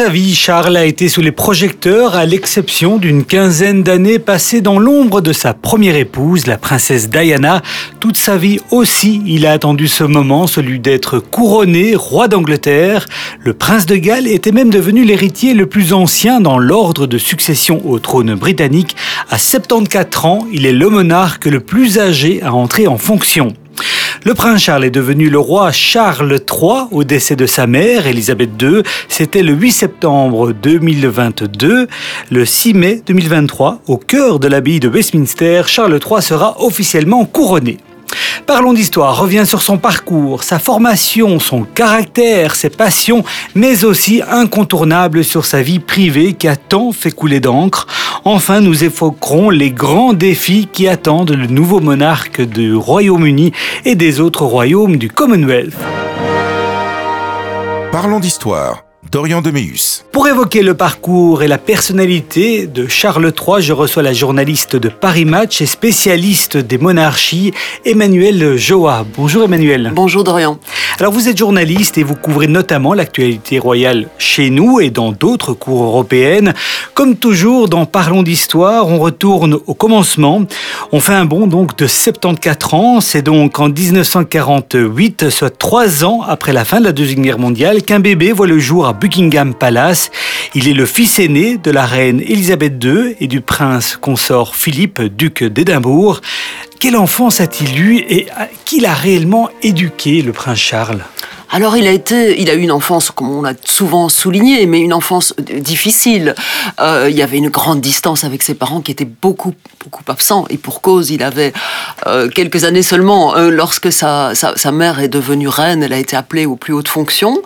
Sa vie, Charles a été sous les projecteurs, à l'exception d'une quinzaine d'années passées dans l'ombre de sa première épouse, la princesse Diana. Toute sa vie aussi, il a attendu ce moment, celui d'être couronné roi d'Angleterre. Le prince de Galles était même devenu l'héritier le plus ancien dans l'ordre de succession au trône britannique. À 74 ans, il est le monarque le plus âgé à entrer en fonction. Le prince Charles est devenu le roi Charles III au décès de sa mère, Elisabeth II. C'était le 8 septembre 2022. Le 6 mai 2023, au cœur de l'abbaye de Westminster, Charles III sera officiellement couronné. Parlons d'histoire, revient sur son parcours, sa formation, son caractère, ses passions, mais aussi incontournable sur sa vie privée qui a tant fait couler d'encre. Enfin, nous évoquerons les grands défis qui attendent le nouveau monarque du Royaume-Uni et des autres royaumes du Commonwealth. Parlons d'histoire. Dorian Deméus. Pour évoquer le parcours et la personnalité de Charles III, je reçois la journaliste de Paris Match et spécialiste des monarchies, Emmanuel Joa. Bonjour Emmanuel. Bonjour Dorian. Alors vous êtes journaliste et vous couvrez notamment l'actualité royale chez nous et dans d'autres cours européennes. Comme toujours dans Parlons d'histoire, on retourne au commencement. On fait un bond donc de 74 ans. C'est donc en 1948, soit trois ans après la fin de la Deuxième Guerre mondiale, qu'un bébé voit le jour à Buckingham Palace. Il est le fils aîné de la reine Elisabeth II et du prince consort Philippe, duc d'Édimbourg. Quelle enfance a-t-il eu et qui l'a réellement éduqué, le prince Charles? Alors il a été, il a eu une enfance, comme on l'a souvent souligné, mais une enfance difficile. Euh, il y avait une grande distance avec ses parents qui étaient beaucoup, beaucoup absents. Et pour cause, il avait euh, quelques années seulement. Euh, lorsque sa, sa, sa, mère est devenue reine, elle a été appelée aux plus hautes fonctions.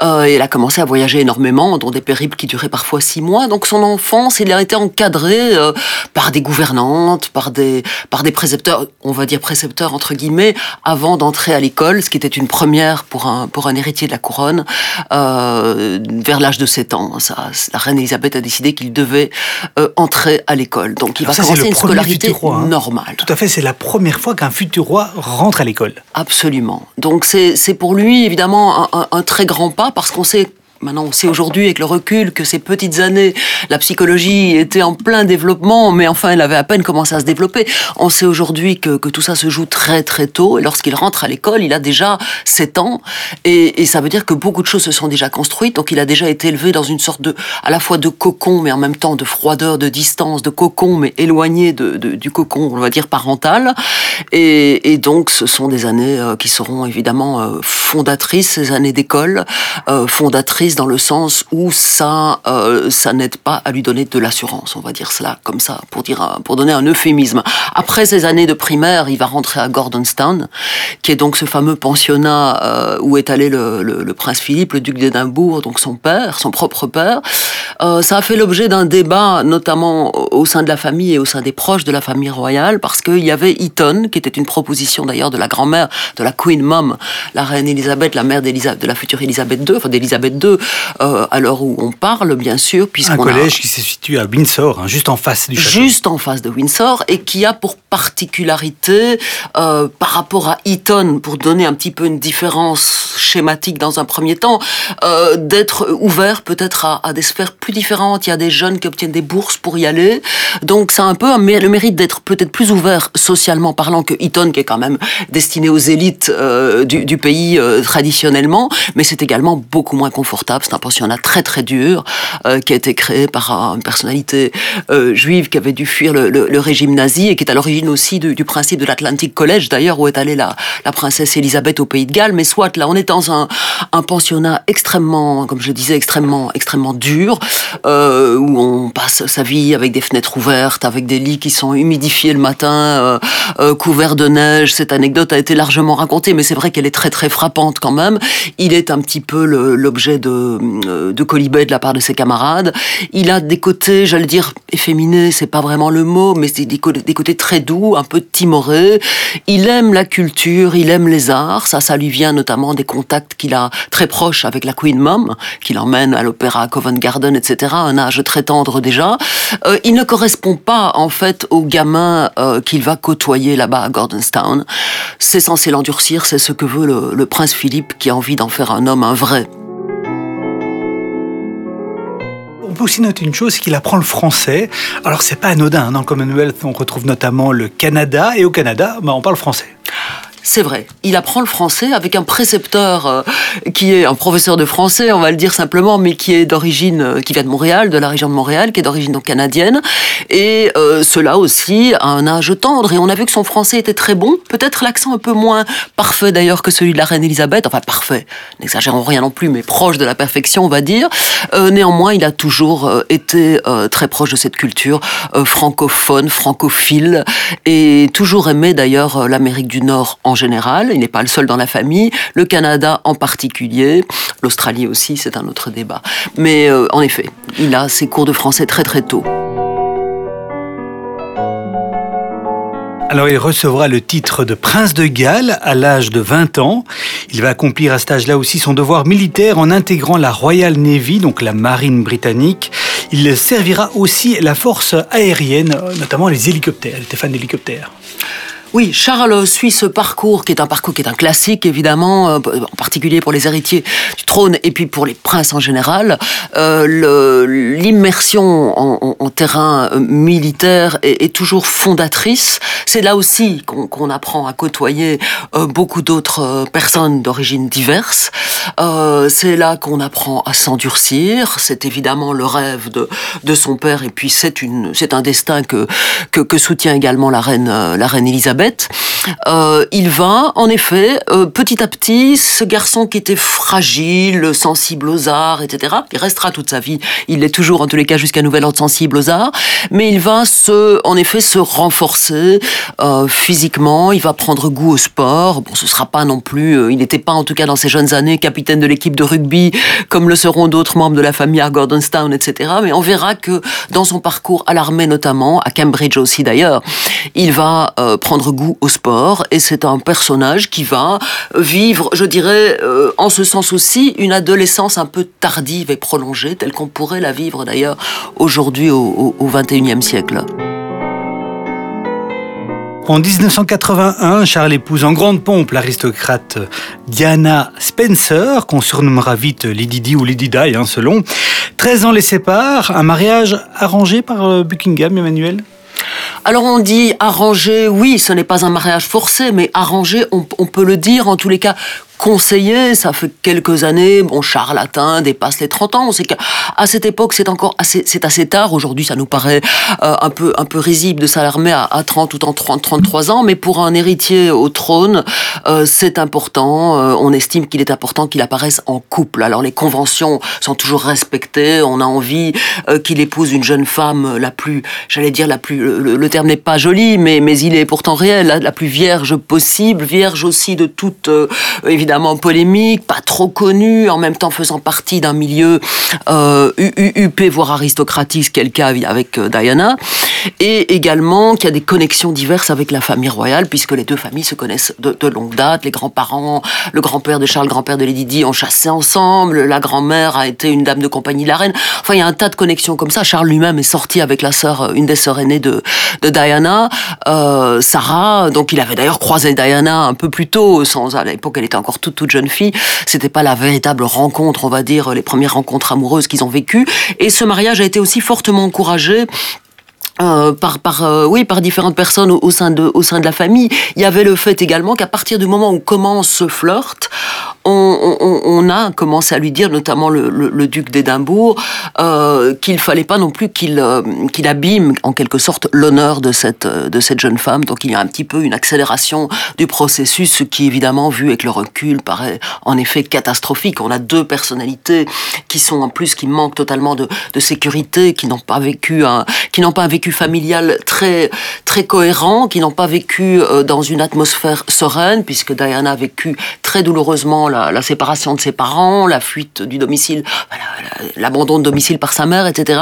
Euh, et elle a commencé à voyager énormément, dans des périples qui duraient parfois six mois. Donc son enfance, il a été encadré euh, par des gouvernantes, par des, par des précepteurs, on va dire précepteurs entre guillemets, avant d'entrer à l'école, ce qui était une première pour un pour un héritier de la couronne euh, vers l'âge de 7 ans. Ça, la reine Elisabeth a décidé qu'il devait euh, entrer à l'école. Donc il va commencer une scolarité roi, hein. normale. Tout à fait, c'est la première fois qu'un futur roi rentre à l'école. Absolument. Donc c'est pour lui évidemment un, un, un très grand pas parce qu'on sait Maintenant, on sait aujourd'hui avec le recul que ces petites années, la psychologie était en plein développement, mais enfin, elle avait à peine commencé à se développer. On sait aujourd'hui que, tout ça se joue très très tôt, et lorsqu'il rentre à l'école, il a déjà 7 ans, et, ça veut dire que beaucoup de choses se sont déjà construites, donc il a déjà été élevé dans une sorte de, à la fois de cocon, mais en même temps de froideur, de distance, de cocon, mais éloigné du cocon, on va dire parental, et, donc ce sont des années euh, qui seront évidemment euh, fondatrices, ces années d'école, euh, dans le sens où ça, euh, ça n'aide pas à lui donner de l'assurance, on va dire cela comme ça, pour dire, pour donner un euphémisme. Après ces années de primaire, il va rentrer à Gordonstown, qui est donc ce fameux pensionnat euh, où est allé le, le, prince Philippe, le duc d'Édimbourg, donc son père, son propre père. Euh, ça a fait l'objet d'un débat, notamment au sein de la famille et au sein des proches de la famille royale, parce qu'il y avait Eton, qui était une proposition d'ailleurs de la grand-mère, de la Queen Mom, la reine Elisabeth, la mère de la future Elisabeth II, enfin d'Elisabeth II, euh, à l'heure où on parle, bien sûr, puisqu'on un collège a... qui se situe à Windsor, hein, juste en face du château. Juste en face de Windsor, et qui a pour particularité, euh, par rapport à Eton, pour donner un petit peu une différence schématique dans un premier temps, euh, d'être ouvert peut-être à, à, des sphères plus différentes. Il y a des jeunes qui obtiennent des bourses pour y aller, donc c'est un peu un, le mérite d'être peut-être plus ouvert socialement parlant que Eton, qui est quand même destiné aux élites du, du, pays traditionnellement, mais c'est également beaucoup moins confortable. C'est un pensionnat très très dur euh, qui a été créé par une personnalité euh, juive qui avait dû fuir le, régime nazi et qui est à l'origine aussi du, principe de l'Atlantic College, d'ailleurs, où est allée la, princesse Elisabeth au pays de Galles. Mais soit là, on est dans un, pensionnat extrêmement, comme je disais, extrêmement, extrêmement dur, euh, où on passe sa vie avec des fenêtres ouvertes, avec des lits qui sont humidifiés le matin, couverts de neige. Cette anecdote a été largement racontée, mais c'est vrai qu'elle est très très frappante quand même. Il est un petit peu l'objet de, de colibet de la part de ses camarades. Il a des côtés, j'allais dire, efféminés, c'est pas vraiment le mot, mais des, des côtés très doux, un peu timorés. Il aime la culture, il aime les arts. Ça, ça lui vient notamment des contacts qu'il a très proches avec la Queen Mom, qui l'emmène à l'opéra Covent Garden, etc. Un âge très tendre déjà. Euh, il ne correspond pas, en fait, au gamin euh, qu'il va côtoyer là-bas à Gordonstown. C'est censé l'endurcir, c'est ce que veut le, le prince Philippe qui a envie d'en faire un homme, un vrai. On peut aussi noter une chose, c'est qu'il apprend le français. Alors c'est pas anodin, hein. dans le Commonwealth on retrouve notamment le Canada, et au Canada, bah, on parle français. C'est vrai. Il apprend le français avec un précepteur euh, qui est un professeur de français, on va le dire simplement, mais qui est d'origine, euh, qui vient de Montréal, de la région de Montréal, qui est d'origine donc canadienne. Et euh, cela aussi à un âge tendre. Et on a vu que son français était très bon. Peut-être l'accent un peu moins parfait d'ailleurs que celui de la reine Elisabeth. Enfin parfait. N'exagérons rien non plus, mais proche de la perfection, on va dire. néanmoins, il a toujours été très proche de cette culture francophone, francophile, et toujours aimé d'ailleurs l'Amérique du Nord en général, il n'est pas le seul dans la famille, le Canada en particulier, l'Australie aussi, c'est un autre débat. Mais euh, en effet, il a ses cours de français très très tôt. Alors il recevra le titre de prince de Galles à l'âge de 20 ans. Il va accomplir à cet âge-là aussi son devoir militaire en intégrant la Royal Navy, donc la marine britannique. Il servira aussi la force aérienne, notamment les hélicoptères. Il était fan d'hélicoptères. Oui, Charles suit ce parcours qui est un parcours qui est un classique évidemment, euh, en particulier pour les héritiers du trône et puis pour les princes en général. Euh, L'immersion en, terrain euh, militaire est, toujours fondatrice. C'est là aussi qu'on apprend à côtoyer beaucoup d'autres personnes d'origine diverses. C'est là qu'on apprend à s'endurcir. C'est évidemment le rêve de, son père et puis c'est un destin que soutient également la reine la reine Elisabeth euh, il va, en effet, euh, petit à petit, ce garçon qui était fragile, sensible aux arts, etc., il restera toute sa vie, il est toujours, en tous les cas, jusqu'à nouvel ordre sensible aux arts, mais il va se, en effet, se renforcer euh, physiquement, il va prendre goût au sport. Bon, ce sera pas non plus, il n'était pas, en tout cas, dans ses jeunes années, capitaine de l'équipe de rugby, comme le seront d'autres membres de la famille à Gordonstown, etc., mais on verra que dans son parcours à l'armée notamment, à Cambridge aussi d'ailleurs, il va prendre goût au sport et c'est un personnage qui va vivre, je dirais, euh, en ce sens aussi, une adolescence un peu tardive et prolongée, telle qu'on pourrait la vivre d'ailleurs aujourd'hui au, 21e siècle. En 1981, Charles épouse en grande pompe l'aristocrate Diana Spencer, qu'on surnommera vite Lady Di ou Lady Di, hein, selon. 13 ans les séparent, un mariage arrangé par euh, Buckingham, Emmanuel? Alors on dit arranger, oui, ce n'est pas un mariage forcé, mais arranger, on, on peut le dire en tous les cas conseiller, ça fait quelques années, bon, charlatan dépasse les 30 ans. Sait qu'à cette époque, c'est encore assez, c'est assez tard. Aujourd'hui, ça nous paraît euh, un peu, un peu risible de s'alarmer à, à, 30 ou 30, 33 ans, mais pour un héritier au trône, euh, c'est important. Euh, on estime qu'il est important qu'il apparaisse en couple. Alors, les conventions sont toujours respectées. On a envie qu'il épouse une jeune femme la plus, j'allais dire la plus, le, terme n'est pas joli, mais, mais il est pourtant réel, la, plus vierge possible, vierge aussi de toute, évidemment polémique, pas trop connu, en même temps faisant partie d'un milieu euh, voire aristocratique, cas avec euh, Diana, et également qu'il y a des connexions diverses avec la famille royale, puisque les deux familles se connaissent de, de longue date. Les grands-parents, le grand-père de Charles, le grand-père de Lady Di ont chassé ensemble, la grand-mère a été une dame de compagnie de la reine. Enfin, il y a un tas de connexions comme ça. Charles lui-même est sorti avec la sœur, une des sœurs aînées de, de Diana, euh, Sarah, donc il avait d'ailleurs croisé Diana un peu plus tôt, sans, à l'époque elle était encore toute, toute jeune fille. C'était pas la véritable rencontre, on va dire, les premières rencontres amoureuses qu'ils ont vécues. Et ce mariage a été aussi fortement encouragé euh, par par euh, oui par différentes personnes au, sein de au sein de la famille il y avait le fait également qu'à partir du moment où commence ce flirt on, a commencé à lui dire, notamment le, duc d'Édimbourg, euh, qu'il fallait pas non plus qu'il euh, qu'il abîme en quelque sorte l'honneur de cette de cette jeune femme. Donc il y a un petit peu une accélération du processus, ce qui évidemment vu avec le recul paraît en effet catastrophique. On a deux personnalités qui sont en plus qui manquent totalement de, de sécurité, qui n'ont pas vécu qui n'ont pas un familial très très cohérent, qui n'ont pas vécu euh, dans une atmosphère sereine, puisque Diana a vécu très douloureusement la, séparation de ses parents, la fuite du domicile, l'abandon de domicile par sa mère, etc.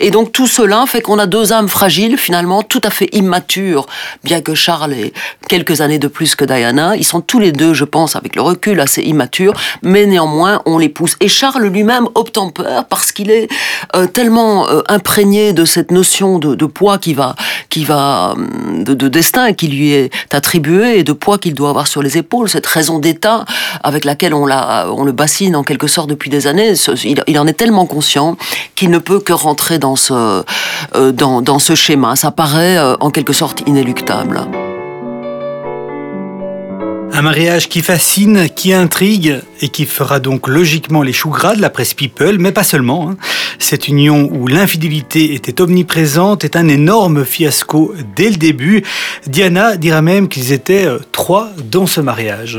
Et donc tout cela fait qu'on a deux âmes fragiles, finalement, tout à fait immatures, bien que Charles ait quelques années de plus que Diana. Ils sont tous les deux, je pense, avec le recul, assez immatures, mais néanmoins, on les pousse. Et Charles lui-même obtempère parce qu'il est euh, tellement euh, imprégné de cette notion de, de poids qui va, qui va, de, de destin qui lui est attribué et de poids qu'il doit avoir sur les épaules, cette raison Rita, avec laquelle on, la, on le bassine en quelque sorte depuis des années, il, en est tellement conscient qu'il ne peut que rentrer dans ce, euh, dans, dans ce schéma. Ça paraît euh, en quelque sorte inéluctable. Un mariage qui fascine, qui intrigue et qui fera donc logiquement les choux gras de la presse People, mais pas seulement. Hein. Cette union où l'infidélité était omniprésente est un énorme fiasco dès le début. Diana dira même qu'ils étaient euh, trois dans ce mariage.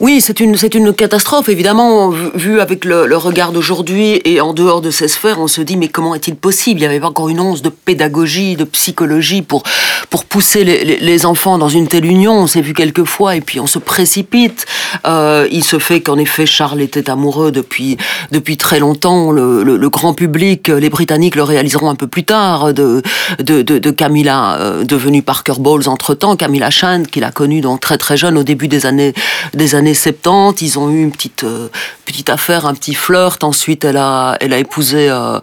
Oui, c'est une, c'est une catastrophe, évidemment, vu avec le, regard d'aujourd'hui et en dehors de ces sphères, on se dit, mais comment est-il possible? Il n'y avait pas encore une once de pédagogie, de psychologie pour, pour pousser les, enfants dans une telle union. On s'est vu quelques fois et puis on se précipite. Euh, il se fait qu'en effet, Charles était amoureux depuis, depuis très longtemps. Le, grand public, les Britanniques le réaliseront un peu plus tard, de, de, Camilla, euh, devenue Parker Bowles entre-temps, Camilla Shand, qu'il a connue très très jeune au début des années, des années 70, ils ont eu une petite euh, petite affaire, un petit flirt. Ensuite, elle a elle a épousé euh,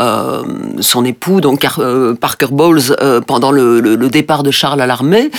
euh, son époux, donc Parker Bowles, pendant le, le, départ de Charles à l'armée.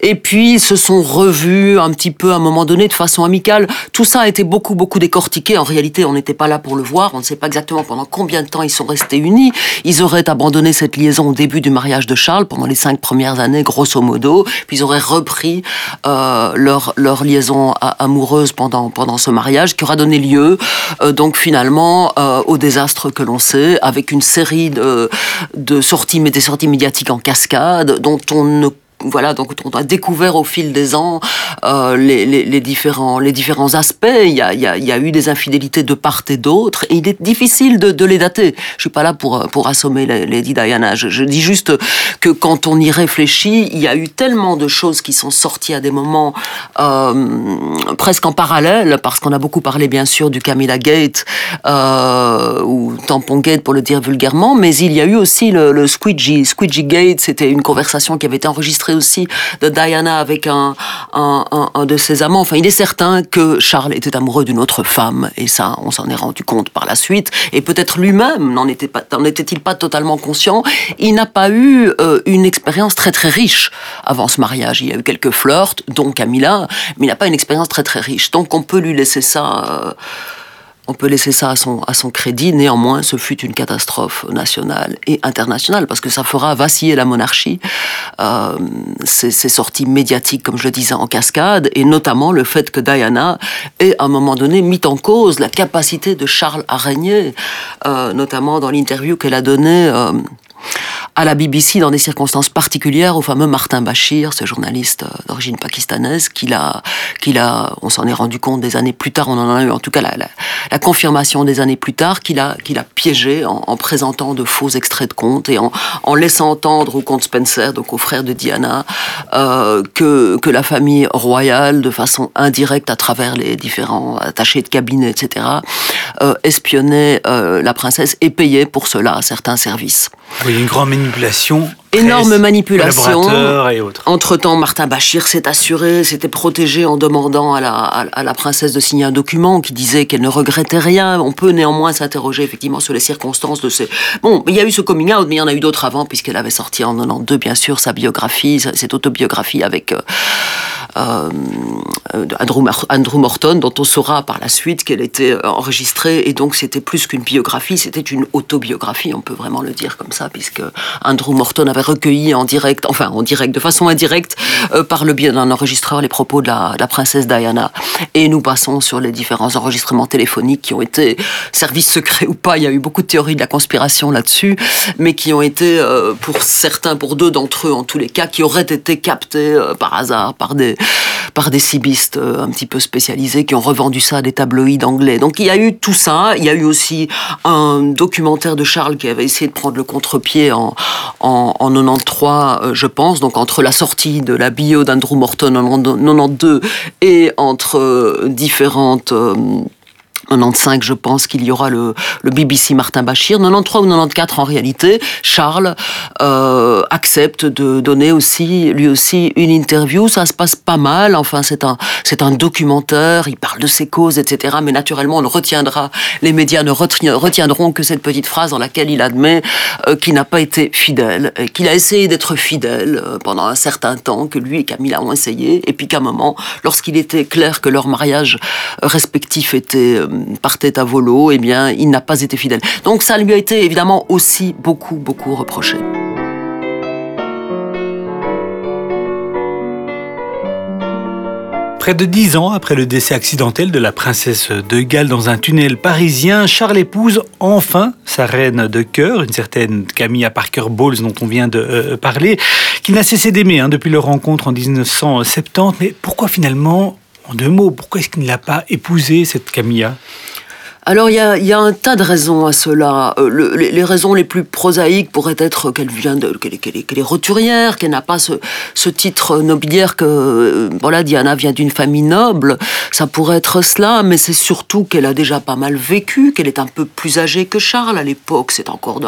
Et puis, ils se sont revus un petit peu à un moment donné de façon amicale. Tout ça a été beaucoup beaucoup décortiqué. En réalité, on n'était pas là pour le voir. On ne sait pas exactement pendant combien de temps ils sont restés unis. Ils auraient abandonné cette liaison au début du mariage de Charles pendant les cinq premières années, grosso modo. Puis ils auraient repris leur leur liaison à amoureuse pendant, pendant ce mariage qui aura donné lieu euh, donc finalement euh, au désastre que l'on sait avec une série de, de sorties, mais des sorties médiatiques en cascade dont on ne voilà, donc on a découvert au fil des ans euh, les, différents, les différents aspects. Il y, a, y a, y a eu des infidélités de part et d'autre, et il est difficile de, les dater. Je suis pas là pour, pour assommer Lady Diana. Je, dis juste que quand on y réfléchit, il y a eu tellement de choses qui sont sorties à des moments euh, presque en parallèle, parce qu'on a beaucoup parlé bien sûr du Camilla Gate euh, ou Tampon Gate pour le dire vulgairement, mais il y a eu aussi le, le Squidgy, Squidgy Gate. C'était une conversation qui avait été enregistrée aussi de Diana avec un, un, de ses amants. Enfin, il est certain que Charles était amoureux d'une autre femme, et ça, on s'en est rendu compte par la suite. Et peut-être lui-même n'en était-il pas totalement conscient. Il n'a pas eu euh, une expérience très très riche avant ce mariage. Il y a eu quelques flirts, dont Camilla, mais il n'a pas une expérience très très riche. Donc on peut lui laisser ça. Euh, on peut laisser ça à son, à son crédit. Néanmoins, ce fut une catastrophe nationale et internationale parce que ça fera vaciller la monarchie. Euh, sorties médiatiques, comme je le disais, en cascade, et notamment le fait que Diana ait à un moment donné mis en cause la capacité de Charles à régner, euh, notamment dans l'interview qu'elle a donnée. Euh, à la BBC dans des circonstances particulières au fameux Martin Bashir, ce journaliste euh, d'origine pakistanaise, qu'il a, on s'en est rendu compte des années plus tard, on en a eu en tout cas la, la, confirmation des années plus tard, qu'il a, qu'il a piégé en, en, présentant de faux extraits de comptes et en, laissant entendre au comte Spencer, donc au frère de Diana, euh, que, que la famille royale, de façon indirecte à travers les différents attachés de cabinet, etc., euh, espionnait la princesse et payait pour cela certains services. Oui, une grande manipulation. Énorme manipulation. Et autres. Entre-temps, Martin Bachir s'est assuré, s'était protégé en demandant à la, à, la, princesse de signer un document qui disait qu'elle ne regrettait rien. On peut néanmoins s'interroger effectivement sur les circonstances de ces... Bon, il y a eu ce coming out, mais il y en a eu d'autres avant, puisqu'elle avait sorti en 92, bien sûr, sa biographie, cette autobiographie avec... Euh, Andrew, Andrew, Morton, dont on saura par la suite qu'elle était enregistrée, et donc c'était plus qu'une biographie, c'était une autobiographie, on peut vraiment le dire comme ça, puisque Andrew Morton avait recueilli en direct, enfin en direct, de façon indirecte, euh, par le biais d'un enregistreur, les propos de la, princesse Diana. Et nous passons sur les différents enregistrements téléphoniques qui ont été services secrets ou pas. Il y a eu beaucoup de théories de la conspiration là-dessus, mais qui ont été, euh, pour certains, pour deux d'entre eux en tous les cas, qui auraient été captés euh, par hasard par des par des cibistes un petit peu spécialisés qui ont revendu ça à des tabloïds anglais. Donc il y a eu tout ça. Il y a eu aussi un documentaire de Charles qui avait essayé de prendre le contre-pied en, en, en 93, euh, je pense. Donc entre la sortie de la bio d'Andrew Morton en 92 et entre euh, différentes 95, je pense qu'il y aura le, le, BBC Martin Bachir. 93 ou 94, en réalité, Charles euh, accepte de donner aussi, lui aussi, une interview. Ça se passe pas mal. Enfin, c'est un, c'est un documentaire. Il parle de ses causes, etc. Mais naturellement, on retiendra, les médias ne retiendront que cette petite phrase dans laquelle il admet euh, qu'il n'a pas été fidèle, qu'il a essayé d'être fidèle euh, pendant un certain temps, que lui et Camilla ont essayé, et puis qu'à un moment, lorsqu'il était clair que leur mariage respectif était partait à volo, eh bien, il n'a pas été fidèle. Donc ça lui a été évidemment aussi beaucoup, beaucoup reproché. Près de dix ans après le décès accidentel de la princesse de Galles dans un tunnel parisien, Charles épouse enfin sa reine de cœur, une certaine Camilla Parker Bowles dont on vient de euh, parler, qu'il n'a cessé d'aimer hein, depuis leur rencontre en 1970. Mais pourquoi finalement, en deux mots, pourquoi est-ce qu'il ne l'a pas épousée, cette Camilla? Alors il y a, y a, un tas de raisons à cela. Euh, les, raisons les plus prosaïques pourraient être qu'elle vient de qu'elle est, roturière, qu'elle n'a pas ce, ce, titre nobiliaire que euh, voilà Diana vient d'une famille noble. Ça pourrait être cela, mais c'est surtout qu'elle a déjà pas mal vécu, qu'elle est un peu plus âgée que Charles à l'époque. C'est encore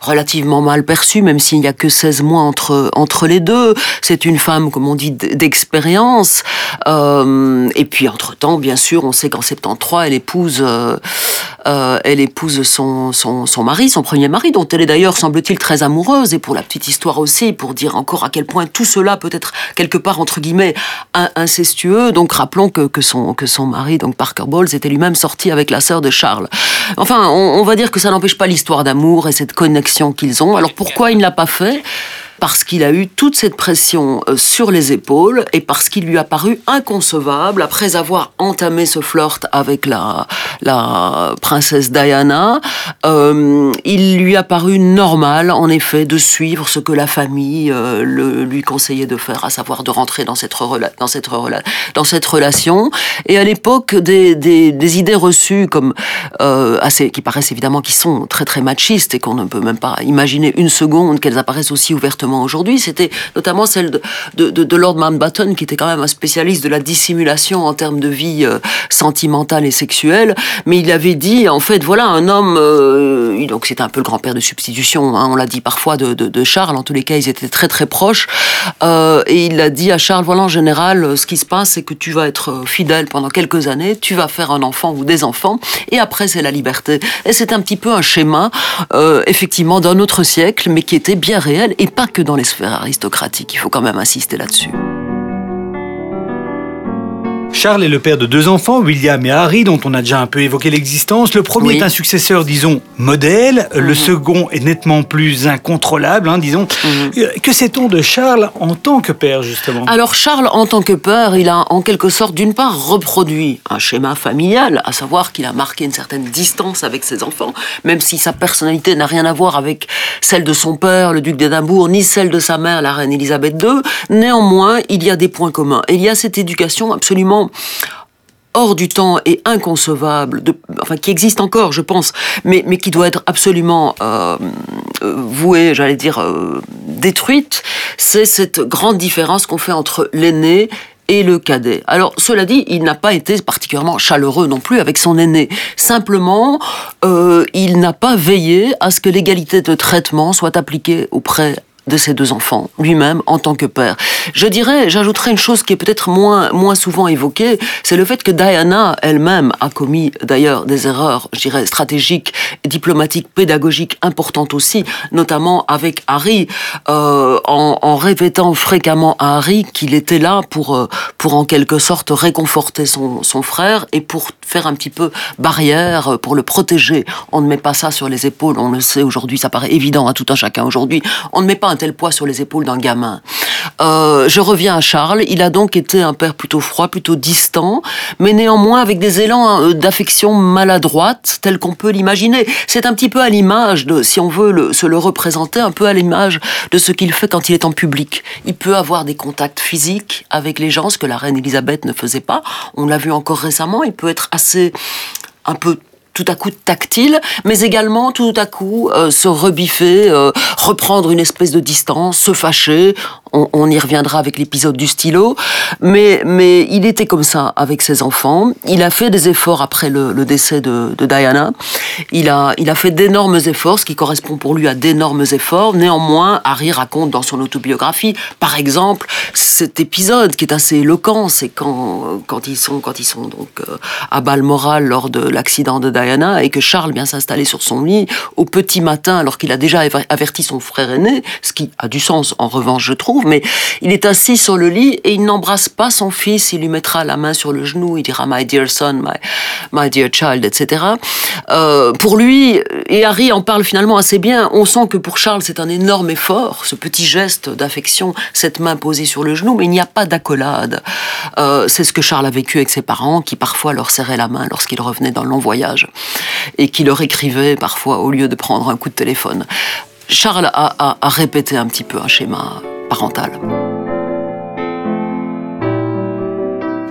relativement mal perçu, même s'il n'y a que 16 mois entre entre les deux. C'est une femme, comme on dit, d'expérience. Euh, et puis entre temps, bien sûr, on sait qu'en 73, elle épouse euh, euh, elle épouse son, son, mari, son premier mari, dont elle est d'ailleurs, semble-t-il, très amoureuse. Et pour la petite histoire aussi, pour dire encore à quel point tout cela peut être quelque part, entre guillemets, incestueux. Donc rappelons que, que, son, que son mari, donc Parker Bowles, était lui-même sorti avec la sœur de Charles. Enfin, on va dire que ça n'empêche pas l'histoire d'amour et cette connexion qu'ils ont. Alors pourquoi il ne l'a pas fait? Parce qu'il a eu toute cette pression euh, sur les épaules et parce qu'il lui a paru inconcevable, après avoir entamé ce flirt avec la, princesse Diana, euh, il lui a paru normal, en effet, de suivre ce que la famille euh, lui conseillait de faire, à savoir de rentrer dans cette, relation. Et à l'époque, des, idées reçues comme qui paraissent évidemment qui sont très très machistes et qu'on ne peut même pas imaginer une seconde qu'elles apparaissent aussi ouvertement aujourd'hui, c'était notamment celle de, Lord Mountbatten, qui était quand même un spécialiste de la dissimulation en termes de vie euh, sentimentale et sexuelle. Mais il avait dit, en fait, voilà, un homme, euh, donc c'était un peu le grand-père de substitution, hein, on l'a dit parfois de, Charles, en tous les cas, ils étaient très très proches. Euh, et il a dit à Charles, voilà, en général, ce qui se passe, c'est que tu vas être fidèle pendant quelques années, tu vas faire un enfant ou des enfants, et après, c'est la liberté. Et c'est un petit peu un schéma, effectivement, d'un autre siècle, mais qui était bien réel, et pas que dans les sphères aristocratiques. Il faut quand même insister là-dessus. Charles est le père de deux enfants, William et Harry, dont on a déjà un peu évoqué l'existence. Le premier est un successeur, disons, modèle. Le mhm. second est nettement plus incontrôlable, hein, disons. Mhm. Euh, que sait-on de Charles en tant que père, justement? Alors, Charles, en tant que père, il a en quelque sorte, d'une part, reproduit un schéma familial, à savoir qu'il a marqué une certaine distance avec ses enfants, même si sa personnalité n'a rien à voir avec celle de son père, le duc d'Édimbourg, ni celle de sa mère, la reine Elisabeth II. Néanmoins, il y a des points communs. il y a cette éducation absolument hors du temps et inconcevable, enfin qui existe encore, je pense, mais, mais qui doit être absolument euh, euh, vouée, j'allais dire, euh, détruite, c'est cette grande différence qu'on fait entre l'aîné et le cadet. Alors, cela dit, il n'a pas été particulièrement chaleureux non plus avec son aîné. Simplement, il n'a pas veillé à ce que l'égalité de traitement soit appliquée auprès de ses deux enfants, lui-même en tant que père. Je dirais, j'ajouterais une chose qui est peut-être moins, moins souvent évoquée, c'est le fait que Diana elle-même a commis d'ailleurs des erreurs, je dirais, stratégiques, diplomatiques, pédagogiques importantes aussi, notamment avec Harry, euh, en, en, répétant fréquemment à Harry qu'il était là pour, euh, pour en quelque sorte réconforter son, son frère et pour faire un petit peu barrière, pour le protéger. On ne met pas ça sur les épaules, on le sait aujourd'hui, ça paraît évident à tout un chacun aujourd'hui. On ne met pas tel poids sur les épaules d'un gamin. Euh, je reviens à Charles. Il a donc été un père plutôt froid, plutôt distant, mais néanmoins avec des élans euh, d'affection maladroite, tels qu'on peut l'imaginer. C'est un petit peu à l'image de, si on veut se le représenter, un peu à l'image de ce qu'il fait quand il est en public. Il peut avoir des contacts physiques avec les gens, ce que la reine Elisabeth ne faisait pas. On l'a vu encore récemment. Il peut être assez, un peu tout à coup tactile, mais également tout à coup euh, se rebiffer, euh, reprendre une espèce de distance, se fâcher. On, y reviendra avec l'épisode du stylo, mais mais il était comme ça avec ses enfants. Il a fait des efforts après le, décès de, Diana. Il a il a fait d'énormes efforts, ce qui correspond pour lui à d'énormes efforts. Néanmoins, Harry raconte dans son autobiographie, par exemple, cet épisode qui est assez éloquent, c'est quand quand ils sont quand ils sont donc euh, à Balmoral lors de l'accident de Diana et que Charles vient s'installer sur son lit au petit matin alors qu'il a déjà averti son frère aîné, ce qui a du sens en revanche je trouve, mais il est assis sur le lit et il n'embrasse pas son fils, il lui mettra la main sur le genou, il dira My dear son, my, dear child, etc. Euh, pour lui, et Harry en parle finalement assez bien, on sent que pour Charles c'est un énorme effort, ce petit geste d'affection, cette main posée sur le genou, mais il n'y a pas d'accolade. Euh, c'est ce que Charles a vécu avec ses parents qui parfois leur serraient la main lorsqu'ils revenaient d'un long voyage et qui leur écrivaient parfois au lieu de prendre un coup de téléphone. Charles a, répété un petit peu un schéma parental.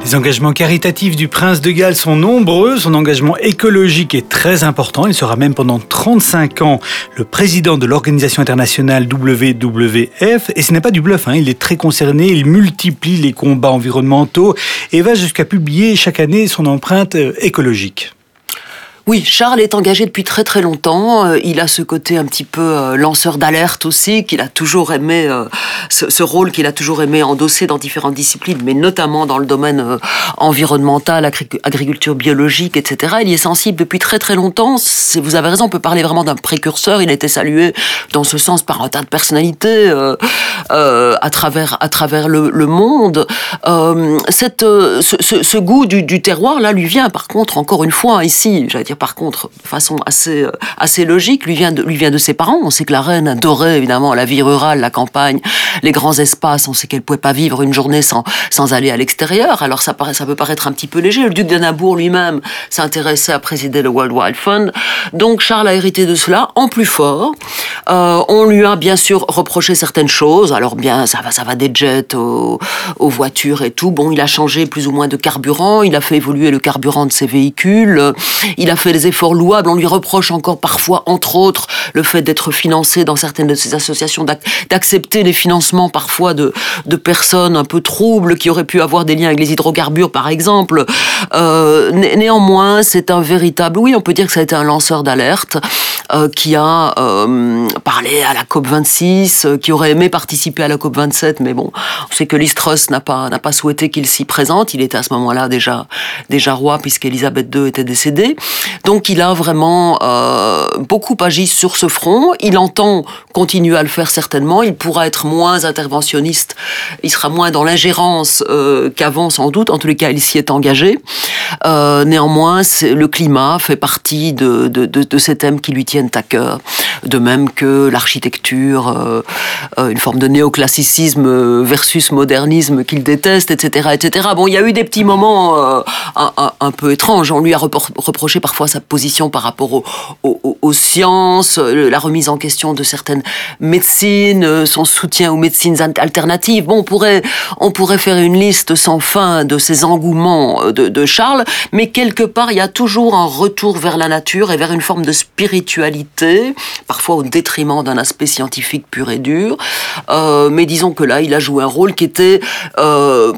Les engagements caritatifs du prince de Galles sont nombreux, son engagement écologique est très important, il sera même pendant 35 ans le président de l'organisation internationale WWF, et ce n'est pas du bluff, hein. il est très concerné, il multiplie les combats environnementaux et va jusqu'à publier chaque année son empreinte euh, écologique. Oui, Charles est engagé depuis très très longtemps. Euh, il a ce côté un petit peu euh, lanceur d'alerte aussi, qu'il a toujours aimé, euh, ce, rôle qu'il a toujours aimé endosser dans différentes disciplines, mais notamment dans le domaine environnemental, agriculture biologique, etc. Il y est sensible depuis très très longtemps. Vous avez raison, on peut parler vraiment d'un précurseur. Il a été salué dans ce sens par un tas de personnalités à travers à travers le, monde. ce, goût du, du, terroir là lui vient par contre encore une fois ici, j'allais dire par contre, de façon assez, euh, assez logique, lui vient, de, lui vient de ses parents. On sait que la reine adorait évidemment la vie rurale, la campagne, les grands espaces. On sait qu'elle pouvait pas vivre une journée sans, sans aller à l'extérieur. Alors ça, ça peut paraître un petit peu léger. Le duc de lui-même s'intéressait à présider le World Wide Fund. Donc Charles a hérité de cela en plus fort. Euh, on lui a bien sûr reproché certaines choses. Alors bien, ça va, ça va des jets aux, aux voitures et tout. Bon, il a changé plus ou moins de carburant. Il a fait évoluer le carburant de ses véhicules. Il a fait des efforts louables. On lui reproche encore parfois, entre autres, le fait d'être financé dans certaines de ces associations, d'accepter les financements parfois de, de personnes un peu troubles qui auraient pu avoir des liens avec les hydrocarbures, par exemple. Euh, néanmoins, c'est un véritable, oui, on peut dire que ça a été un lanceur d'alerte euh, qui a euh, parlé à la COP 26, qui aurait aimé participer à la COP 27, mais bon, on sait que Listros n'a pas n'a pas souhaité qu'il s'y présente. Il était à ce moment-là déjà déjà roi puisqu'Elisabeth II était décédée. Donc il a vraiment euh, beaucoup agi sur ce front. Il entend continuer à le faire certainement. Il pourra être moins interventionniste. Il sera moins dans l'ingérence euh, qu'avant sans doute. En tous les cas, il s'y est engagé. Euh, néanmoins, le climat fait partie de, de, de, de, ces thèmes qui lui à cœur. De même que l'architecture, euh, euh une forme de néoclassicisme versus modernisme qu'il déteste, etc., etc. Bon, il y a eu des petits moments euh, un, peu étranges. On lui a reproché parfois sa position par rapport aux, sciences, euh, la remise en question de certaines médecines, euh, son soutien aux médecines alternatives. Bon, on pourrait, on pourrait faire une liste sans fin de ces engouements euh, de, Charles, mais quelque part, il y a toujours un retour vers la nature et vers une forme de spiritualité, parfois au détriment d'un aspect scientifique pur et dur. mais disons que là, il a joué un rôle qui était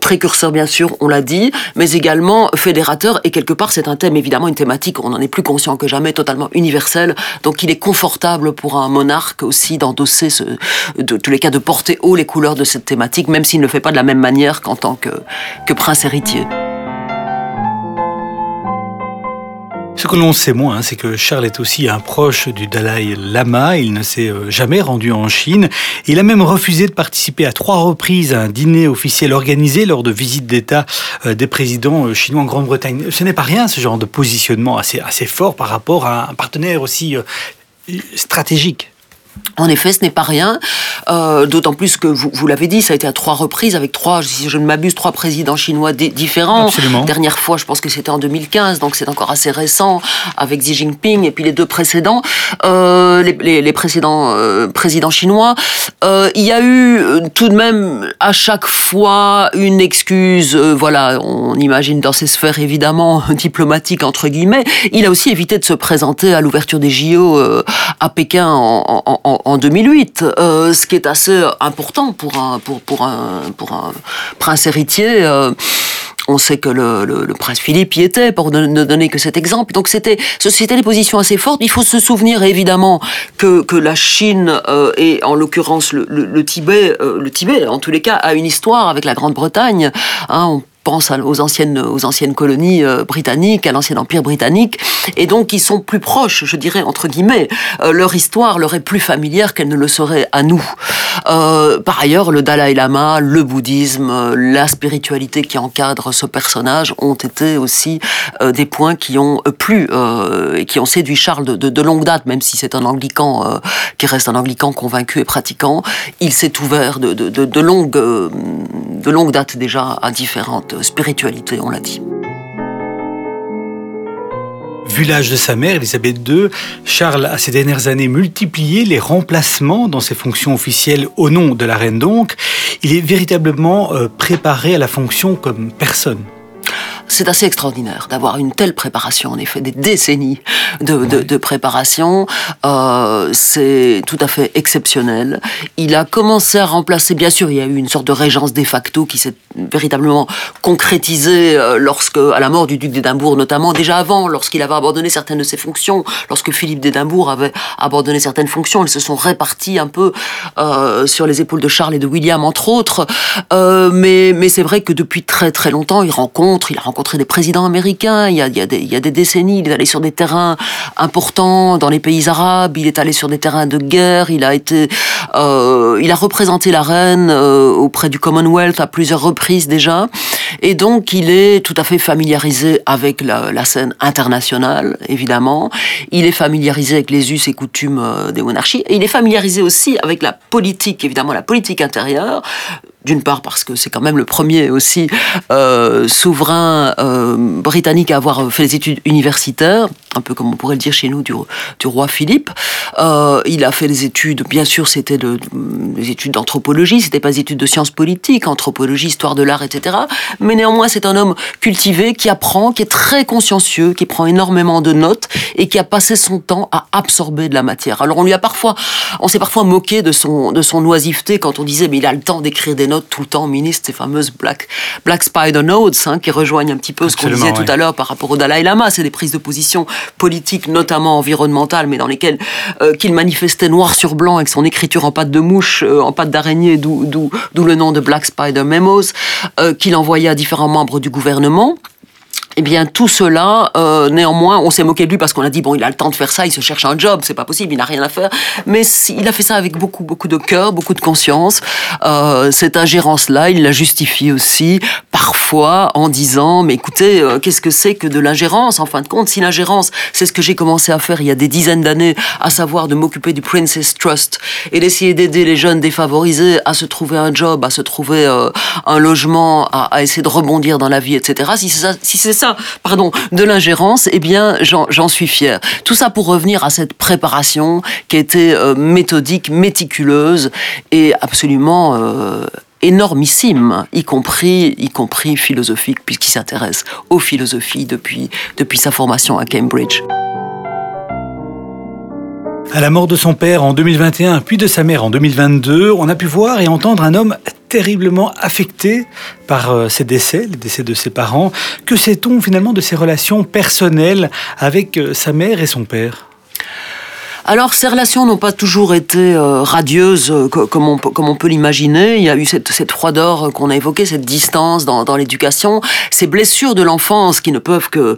précurseur, bien sûr, on l'a dit, mais également fédérateur, et quelque part, c'est un thème, évidemment, une thématique on en est plus conscient que jamais, totalement universel. Donc il est confortable pour un monarque aussi d'endosser, ce, de, tous les cas, de porter haut les couleurs de cette thématique, même s'il ne le fait pas de la même manière qu'en tant que, que prince héritier. Ce que l'on sait moins, c'est que Charles est aussi un proche du Dalai Lama. Il ne s'est euh, jamais rendu en Chine. Il a même refusé de participer à trois reprises à un dîner officiel organisé lors de visites d'État euh, des présidents euh, chinois en Grande-Bretagne. Ce n'est pas rien, ce genre de positionnement assez, assez fort par rapport à un partenaire aussi stratégique. En effet, ce n'est pas rien, euh, d'autant plus que vous, vous l'avez dit, ça a été à trois reprises avec trois, si je ne m'abuse, trois présidents chinois différents. Absolument. Dernière fois, je pense que c'était en 2015, donc c'est encore assez récent avec Xi Jinping et puis les deux précédents, euh, les, les, les, précédents euh, présidents chinois. Euh, il y a eu euh, tout de même à chaque fois une excuse, euh, voilà, on imagine dans ces sphères évidemment diplomatiques entre guillemets. Il a aussi évité de se présenter à l'ouverture des JO à Pékin en, en, en 2008, euh, ce qui est assez important pour un, pour, un, pour un prince héritier. Euh, on sait que le, prince Philippe y était, pour ne donner que cet exemple. Donc c'était, c'était des positions assez fortes. Il faut se souvenir évidemment que, que la Chine euh, et en l'occurrence le, Tibet, le Tibet en tous les cas a une histoire avec la Grande-Bretagne. Hein, pense aux anciennes, aux anciennes colonies euh, britanniques, à l'ancien empire britannique, et donc ils sont plus proches, je dirais, entre guillemets. Euh, leur histoire leur est plus familière qu'elle ne le serait à nous. Euh, par ailleurs, le Dalai Lama, le bouddhisme, la spiritualité qui encadre ce personnage ont été aussi des points qui ont plu et qui ont séduit Charles de, de, de longue date, même si c'est un anglican qui reste un anglican convaincu et pratiquant. Il s'est ouvert de, de, de, longue, de longue date déjà à différentes spiritualités, on l'a dit. Vu l'âge de sa mère, Elisabeth II, Charles a ces dernières années multiplié les remplacements dans ses fonctions officielles au nom de la reine donc. Il est véritablement préparé à la fonction comme personne c'est assez extraordinaire d'avoir une telle préparation, en effet, des décennies de, de, de préparation. Euh, c'est tout à fait exceptionnel. Il a commencé à remplacer, bien sûr, il y a eu une sorte de régence de facto qui s'est véritablement concrétisée euh, lorsque, à la mort du duc d'Édimbourg notamment, déjà avant, lorsqu'il avait abandonné certaines de ses fonctions, lorsque Philippe d'Édimbourg avait abandonné certaines fonctions, elles se sont réparties un peu euh, sur les épaules de Charles et de William, entre autres. Euh, mais mais c'est vrai que depuis très très longtemps, il rencontre, il a rencontré des présidents américains. Il y a, des décennies, il est allé sur des terrains importants dans les pays arabes. Il est allé sur des terrains de guerre. Il a été, euh, il a représenté la reine euh, auprès du Commonwealth à plusieurs reprises déjà. Et donc, il est tout à fait familiarisé avec la, la scène internationale, évidemment. Il est familiarisé avec les us et coutumes euh, des monarchies. Et il est familiarisé aussi avec la politique, évidemment, la politique intérieure d'une part parce que c'est quand même le premier aussi euh, souverain euh, britannique à avoir fait des études universitaires, un peu comme on pourrait le dire chez nous du, roi Philippe. Euh, il a fait des études, bien sûr, c'était de, des études d'anthropologie, c'était pas des études de sciences politiques, anthropologie, histoire de l'art, etc. Mais néanmoins, c'est un homme cultivé qui apprend, qui est très consciencieux, qui prend énormément de notes et qui a passé son temps à absorber de la matière. Alors on lui a parfois, on s'est parfois moqué de son de son oisiveté quand on disait mais il a le temps d'écrire des notes tout le temps, ministre, ces fameuses Black, Black Spider Notes, hein, qui rejoignent un petit peu ce qu'on disait tout à l'heure par rapport au Dalai Lama. C'est des prises de position politiques, notamment environnementales, mais dans lesquelles euh, qu'il manifestait noir sur blanc avec son écriture en pâte de mouche, euh, en pâte d'araignée, d'où le nom de Black Spider Memos, euh, qu'il envoyait à différents membres du gouvernement. Eh bien, tout cela, euh, néanmoins, on s'est moqué de lui parce qu'on a dit bon, il a le temps de faire ça, il se cherche un job, c'est pas possible, il n'a rien à faire. Mais il a fait ça avec beaucoup, beaucoup de cœur, beaucoup de conscience. Euh, cette ingérence-là, il la justifie aussi parfois en disant mais écoutez, euh, qu'est-ce que c'est que de l'ingérence En fin de compte, si l'ingérence, c'est ce que j'ai commencé à faire il y a des dizaines d'années, à savoir de m'occuper du Princess Trust et d'essayer d'aider les jeunes défavorisés à se trouver un job, à se trouver euh, un logement, à, à, essayer de rebondir dans la vie, etc. Si c'est ça, si c'est ça pardon, de l'ingérence, eh bien, j'en suis fier. Tout ça pour revenir à cette préparation qui été euh, méthodique, méticuleuse et absolument euh, énormissime, y compris, y compris philosophique, puisqu'il s'intéresse aux philosophies depuis, depuis sa formation à Cambridge. À la mort de son père en 2021, puis de sa mère en 2022, on a pu voir et entendre un homme terriblement affecté par euh, ces décès, les décès de ses parents. Que sait-on finalement de ses relations personnelles avec euh, sa mère et son père? Alors, ces relations n'ont pas toujours été euh, radieuses euh, comme, on, peut l'imaginer. Il y a eu cette, froideur qu'on a évoquée, cette distance dans, l'éducation, ces blessures de l'enfance qui ne peuvent que,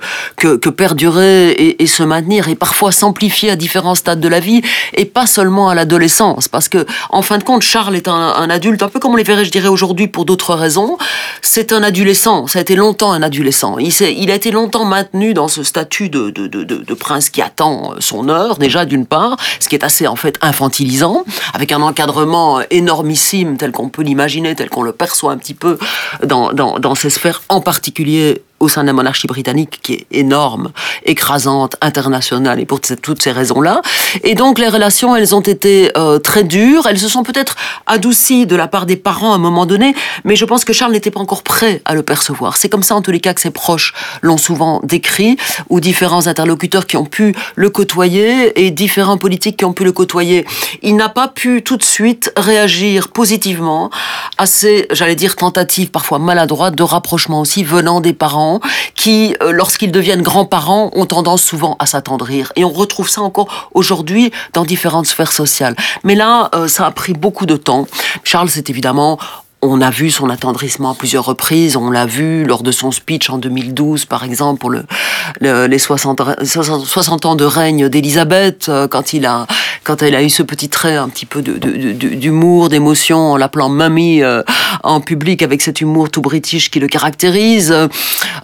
perdurer et, se maintenir et parfois s'amplifier à différents stades de la vie et pas seulement à l'adolescence. Parce que, en fin de compte, Charles est un, adulte, un peu comme on les verrait, je dirais, aujourd'hui pour d'autres raisons. C'est un adolescent. Ça a été longtemps un adolescent. Il, a été longtemps maintenu dans ce statut de, de, prince qui attend son heure, déjà d'une part ce qui est assez en fait infantilisant, avec un encadrement énormissime tel qu'on peut l'imaginer, tel qu'on le perçoit un petit peu dans, dans, dans ces sphères, en particulier au sein de la monarchie britannique qui est énorme, écrasante, internationale, et pour toutes ces raisons-là. Et donc les relations, elles ont été euh, très dures, elles se sont peut-être adoucies de la part des parents à un moment donné, mais je pense que Charles n'était pas encore prêt à le percevoir. C'est comme ça en tous les cas que ses proches l'ont souvent décrit, ou différents interlocuteurs qui ont pu le côtoyer, et différents politiques qui ont pu le côtoyer. Il n'a pas pu tout de suite réagir positivement à ces, j'allais dire, tentatives parfois maladroites de rapprochement aussi venant des parents qui, euh, lorsqu'ils deviennent grands-parents, ont tendance souvent à s'attendrir. Et on retrouve ça encore aujourd'hui dans différentes sphères sociales. Mais là, euh, ça a pris beaucoup de temps. Charles s'est évidemment on a vu son attendrissement à plusieurs reprises. On l'a vu lors de son speech en 2012, par exemple, pour le, les 60, 60, ans de règne d'Élisabeth, euh, quand il a, quand elle a eu ce petit trait un petit peu d'humour, d'émotion, en l'appelant mamie euh, en public, avec cet humour tout british qui le caractérise.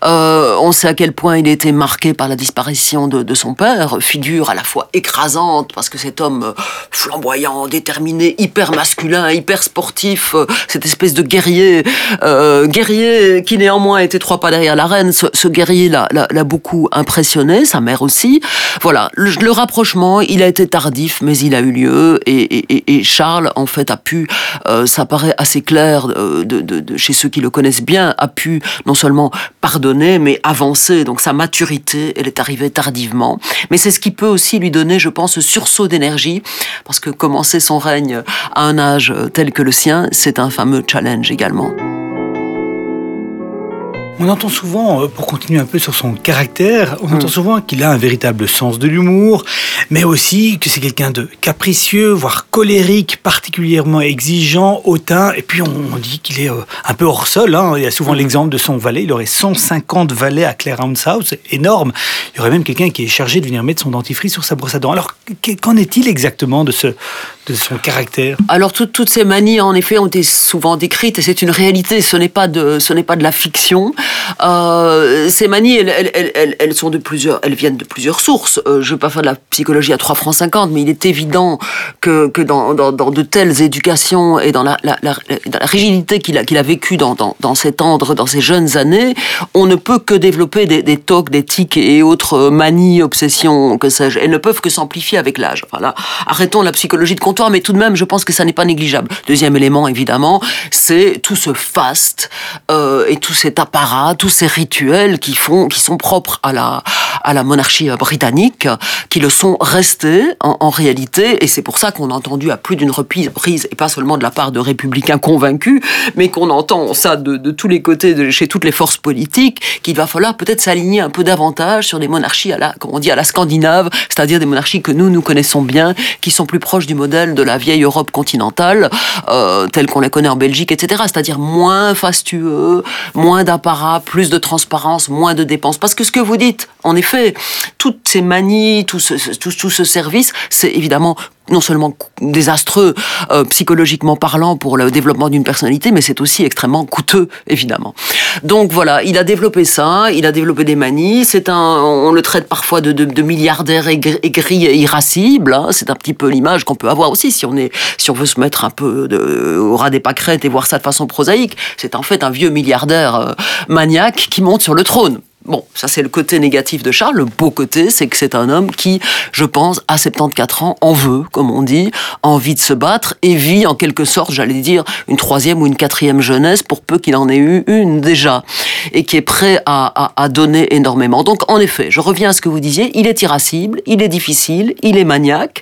Euh, on sait à quel point il était marqué par la disparition de, son père, figure à la fois écrasante, parce que cet homme flamboyant, déterminé, hyper masculin, hyper sportif, cette de guerrier, euh, guerrier qui néanmoins était trois pas derrière la reine. Ce, guerrier l'a beaucoup impressionné, sa mère aussi. Voilà, le, rapprochement, il a été tardif, mais il a eu lieu et, Charles en fait a pu, euh, ça paraît assez clair euh, de, chez ceux qui le connaissent bien, a pu non seulement pardonner, mais avancer. Donc sa maturité, elle est arrivée tardivement. Mais c'est ce qui peut aussi lui donner, je pense, ce sursaut d'énergie, parce que commencer son règne à un âge tel que le sien, c'est un fameux challenge également. On entend souvent, euh, pour continuer un peu sur son caractère, on entend mm. souvent qu'il a un véritable sens de l'humour, mais aussi que c'est quelqu'un de capricieux, voire colérique, particulièrement exigeant, hautain. Et puis on, dit qu'il est euh, un peu hors sol. Hein. Il y a souvent mm. l'exemple de son valet. Il aurait 150 valets à Clarence House, énorme. Il y aurait même quelqu'un qui est chargé de venir mettre son dentifrice sur sa brosse à dents. Alors qu'en est-il exactement de, ce, de son caractère? Alors toutes ces manies, en effet, ont été souvent décrites et c'est une réalité. Ce n'est pas de, ce n'est pas de la fiction. Euh, ces manies, elles, sont de plusieurs, elles viennent de plusieurs sources. Euh, je ne veux pas faire de la psychologie à 3 francs 50, mais il est évident que, dans, de telles éducations et dans la, rigidité qu'il a, vécue dans, dans, dans ses dans ses jeunes années, on ne peut que développer des, des tocs, des tics et autres manies, obsessions, que sais-je. Elles ne peuvent que s'amplifier avec l'âge. Voilà. Arrêtons la psychologie de comptoir, mais tout de même, je pense que ça n'est pas négligeable. Deuxième élément, évidemment, c'est tout ce faste euh, et tout cet appareil tous ces rituels qui font, qui sont propres à la, à la monarchie britannique, qui le sont restés en, réalité, et c'est pour ça qu'on a entendu à plus d'une reprise, et pas seulement de la part de républicains convaincus, mais qu'on entend ça de, tous les côtés, de, chez toutes les forces politiques, qu'il va falloir peut-être s'aligner un peu davantage sur des monarchies à la, comme on dit, à la scandinave, c'est-à-dire des monarchies que nous, nous connaissons bien, qui sont plus proches du modèle de la vieille Europe continentale, euh, qu'on la connaît en Belgique, etc., c'est-à-dire moins fastueux, moins d'appareils plus de transparence, moins de dépenses. Parce que ce que vous dites, en effet, toutes ces manies, tout ce, tout, ce service, c'est évidemment non seulement désastreux euh, psychologiquement parlant pour le développement d'une personnalité, mais c'est aussi extrêmement coûteux, évidemment. Donc voilà, il a développé ça, il a développé des manies. C'est un, on le traite parfois de, de, de milliardaire aigri, et irascible. Hein. C'est un petit peu l'image qu'on peut avoir aussi si on est, si on veut se mettre un peu de, au ras des pâquerettes et voir ça de façon prosaïque. C'est en fait un vieux milliardaire euh, maniaque qui monte sur le trône. Bon, ça c'est le côté négatif de Charles. Le beau côté, c'est que c'est un homme qui, je pense, à 74 ans, en veut, comme on dit, envie de se battre et vit en quelque sorte, j'allais dire, une troisième ou une quatrième jeunesse pour peu qu'il en ait eu une déjà et qui est prêt à, à, à, donner énormément. Donc, en effet, je reviens à ce que vous disiez, il est irascible, il est difficile, il est maniaque.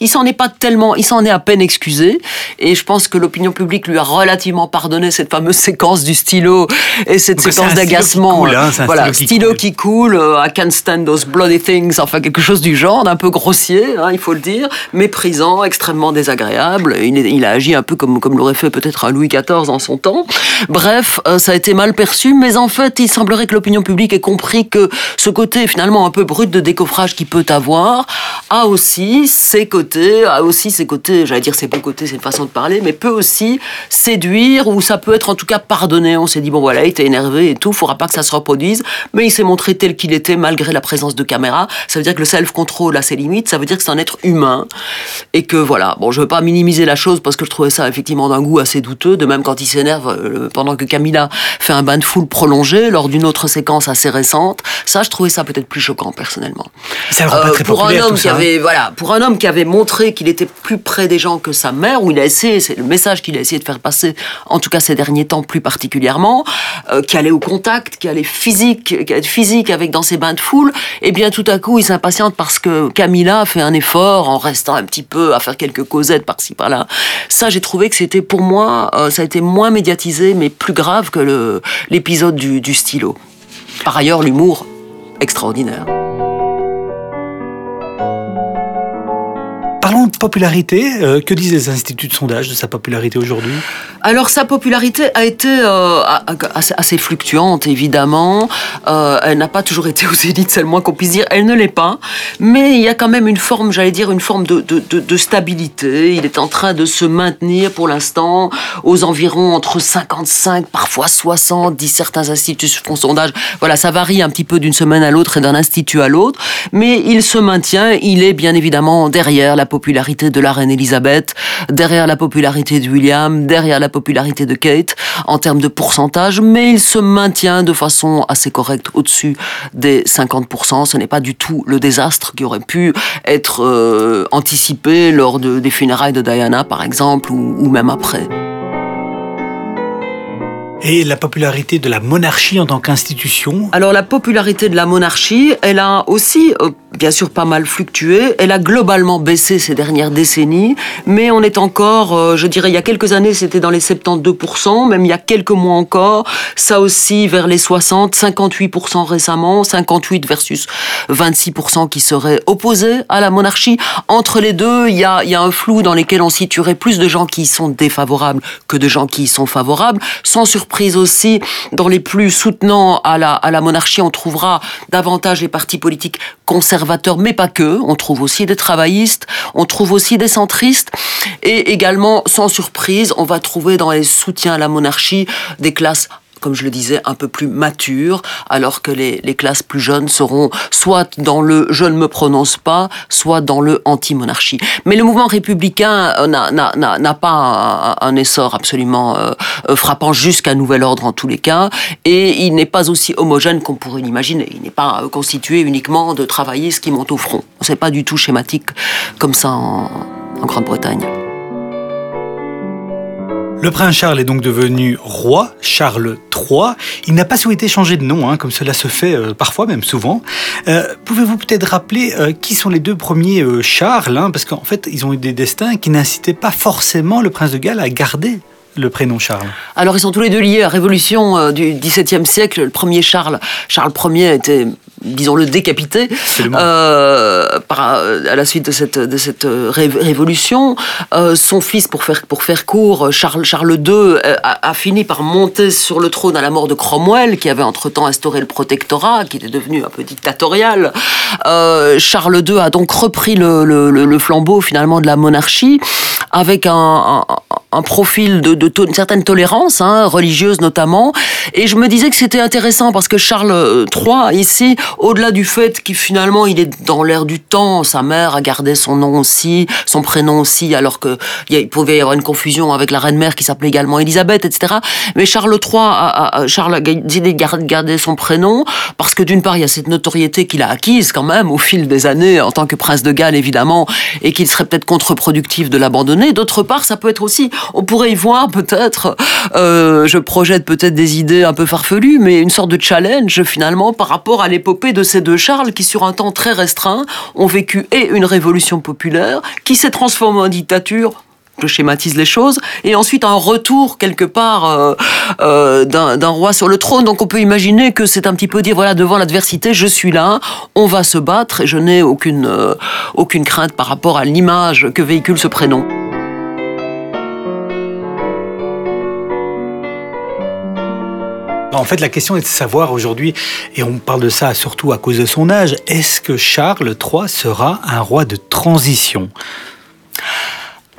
Il s'en est pas tellement, il s'en est à peine excusé et je pense que l'opinion publique lui a relativement pardonné cette fameuse séquence du stylo et cette séquence d'agacement. Hein, voilà, stylo qui coule, euh, I can't stand those bloody things, enfin quelque chose du genre, d'un peu grossier, hein, il faut le dire, méprisant, extrêmement désagréable. Il, il a agi un peu comme, comme l'aurait fait peut-être Louis XIV en son temps. Bref, euh, ça a été mal perçu, mais en fait, il semblerait que l'opinion publique ait compris que ce côté finalement un peu brut de décoffrage qu'il peut avoir a aussi ses côtés, a aussi ses côtés, j'allais dire ses beaux côtés, c'est une façon de parler, mais peut aussi séduire ou ça peut être en tout cas pardonné. On s'est dit bon voilà, il était énervé et tout, faudra pas que ça se reproduise mais il s'est montré tel qu'il était malgré la présence de caméras. Ça veut dire que le self-control a ses limites, ça veut dire que c'est un être humain. Et que voilà, bon, je veux pas minimiser la chose parce que je trouvais ça effectivement d'un goût assez douteux, de même quand il s'énerve euh, pendant que Camilla fait un bain de foule prolongé lors d'une autre séquence assez récente. Ça, je trouvais ça peut-être plus choquant personnellement. Ça euh, très pour un homme qui hein. avait, voilà, pour un homme qui avait montré qu'il était plus près des gens que sa mère, où il a essayé, c'est le message qu'il a essayé de faire passer, en tout cas ces derniers temps plus particulièrement, euh, qui allait au contact, qui allait physique, physique avec dans ses bains de foule, et eh bien tout à coup il s'impatiente parce que Camilla fait un effort en restant un petit peu à faire quelques causettes par-ci par-là. Ça, j'ai trouvé que c'était pour moi, euh, ça a été moins médiatisé, mais plus grave que l'épisode du, stylo. Par ailleurs, l'humour extraordinaire. Parlons popularité. Euh, que disent les instituts de sondage de sa popularité aujourd'hui? Alors sa popularité a été euh, assez, fluctuante, évidemment. Euh, elle n'a pas toujours été aux élites, c'est le moins qu'on puisse dire. Elle ne l'est pas. Mais il y a quand même une forme, j'allais dire, une forme de, de, stabilité. Il est en train de se maintenir pour l'instant aux environs entre 55, parfois 60, disent certains instituts font sondage. Voilà, ça varie un petit peu d'une semaine à l'autre et d'un institut à l'autre. Mais il se maintient. Il est bien évidemment derrière la popularité de la reine Elisabeth, derrière la popularité de William, derrière la popularité de Kate, en termes de pourcentage, mais il se maintient de façon assez correcte au-dessus des 50%. Ce n'est pas du tout le désastre qui aurait pu être euh, anticipé lors des funérailles de Diana, par exemple, ou même après. Et la popularité de la monarchie en tant qu'institution Alors la popularité de la monarchie, elle a aussi euh, bien sûr pas mal fluctué. Elle a globalement baissé ces dernières décennies, mais on est encore, euh, je dirais, il y a quelques années, c'était dans les 72%, même il y a quelques mois encore, ça aussi vers les 60, 58% récemment, 58% versus 26% qui seraient opposés à la monarchie. Entre les deux, il y a, y a un flou dans lequel on situerait plus de gens qui y sont défavorables que de gens qui y sont favorables, sans surprise prise aussi dans les plus soutenants à la, à la monarchie, on trouvera davantage les partis politiques conservateurs, mais pas que. On trouve aussi des travaillistes, on trouve aussi des centristes, et également, sans surprise, on va trouver dans les soutiens à la monarchie des classes comme je le disais, un peu plus mature, alors que les, classes plus jeunes seront soit dans le je ne me prononce pas, soit dans le anti-monarchie. Mais le mouvement républicain euh, n'a pas un, essor absolument euh, euh, frappant jusqu'à nouvel ordre en tous les cas, et il n'est pas aussi homogène qu'on pourrait l'imaginer. Il n'est pas constitué uniquement de travaillistes qui montent au front. C'est pas du tout schématique comme ça en Grande-Bretagne. Le prince Charles est donc devenu roi, Charles III. Il n'a pas souhaité changer de nom, hein, comme cela se fait euh, parfois, même souvent. Euh, pouvez-vous peut-être rappeler euh, qui sont les deux premiers Charles hein, Parce qu'en fait, ils ont eu des destins qui n'incitaient pas forcément le prince de Galles à garder le prénom Charles Alors ils sont tous les deux liés à la Révolution du XVIIe siècle. Le premier Charles, Charles Ier était disons-le, décapité euh, par, euh, à la suite de cette, de cette euh, révolution. Euh, son fils, pour faire, pour faire court, Charles, Charles II, a, a, fini par monter sur le trône à la mort de Cromwell, qui avait entre-temps instauré le protectorat, qui était devenu un peu dictatorial. Euh, Charles II a donc repris le, le, le, flambeau finalement de la monarchie avec un, un, un profil de, de une certaine tolérance hein, religieuse notamment. Et je me disais que c'était intéressant parce que Charles III ici au-delà du fait qu'il finalement il est dans l'air du temps, sa mère a gardé son nom aussi, son prénom aussi, alors que il pouvait y avoir une confusion avec la reine mère qui s'appelait également Élisabeth, etc. Mais Charles III a, Charles décidé de garder son prénom parce que d'une part il y a cette notoriété qu'il a acquise quand même au fil des années en tant que prince de Galles évidemment et qu'il serait peut-être contre-productif de l'abandonner. D'autre part ça peut être aussi, on pourrait y voir peut-être, euh, je projette peut-être des idées un peu farfelues, mais une sorte de challenge finalement par rapport à l'époque de ces deux Charles qui, sur un temps très restreint, ont vécu et une révolution populaire qui s'est transformée en dictature je schématise les choses, et ensuite un retour quelque part euh, euh, d'un roi sur le trône. Donc on peut imaginer que c'est un petit peu dire, voilà, devant l'adversité, je suis là, on va se battre, et je n'ai aucune, euh, aucune crainte par rapport à l'image que véhicule ce prénom. En fait, la question est de savoir aujourd'hui, et on parle de ça surtout à cause de son âge, est-ce que Charles III sera un roi de transition?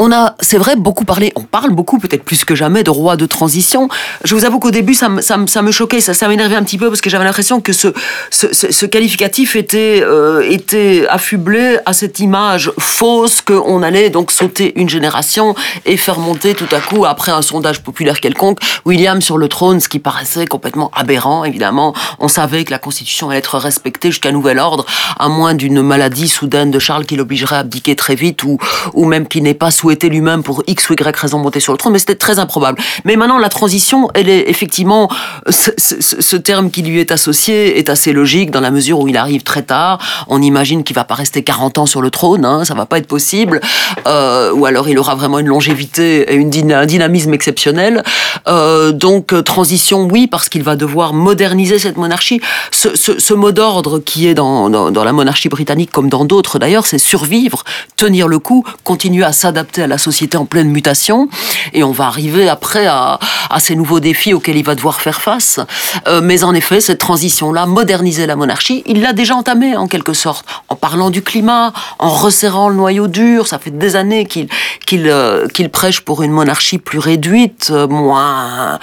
On a, c'est vrai, beaucoup parlé, on parle beaucoup, peut-être plus que jamais, de roi de transition. Je vous avoue qu'au début, ça, ça, ça me choquait, ça, m'énervait un petit peu parce que j'avais l'impression que ce, ce, ce- qualificatif était, euh, était affublé à cette image fausse qu'on allait donc sauter une génération et faire monter tout à coup, après un sondage populaire quelconque, William sur le trône, ce qui paraissait complètement aberrant, évidemment. On savait que la Constitution allait être respectée jusqu'à nouvel ordre, à moins d'une maladie soudaine de Charles qui l'obligerait à abdiquer très vite, ou, ou même qu'il n'ait pas souhaité lui-même pour X ou Y raison monter sur le trône, mais c'était très improbable. Mais maintenant, la transition, elle est effectivement, ce, terme qui lui est associé est assez logique dans la mesure où il arrive très tard. On imagine qu'il va pas rester 40 ans sur le trône, hein, ça va pas être possible. Euh, ou alors il aura vraiment une longévité et une un dynamisme exceptionnel. Euh, donc euh, transition, oui, parce qu'il va devoir moderniser cette monarchie. Ce, ce- mot d'ordre qui est dans, dans la monarchie britannique comme dans d'autres d'ailleurs, c'est survivre, tenir le coup, continuer à s'adapter à la société en pleine mutation. Et on va arriver après à, ces nouveaux défis auxquels il va devoir faire face. Euh, mais en effet, cette transition-là, moderniser la monarchie, il l'a déjà entamée en quelque sorte, en parlant du climat, en resserrant le noyau dur. Ça fait des années qu'il qu'il euh, qu'il prêche pour une monarchie plus réduite, euh, moins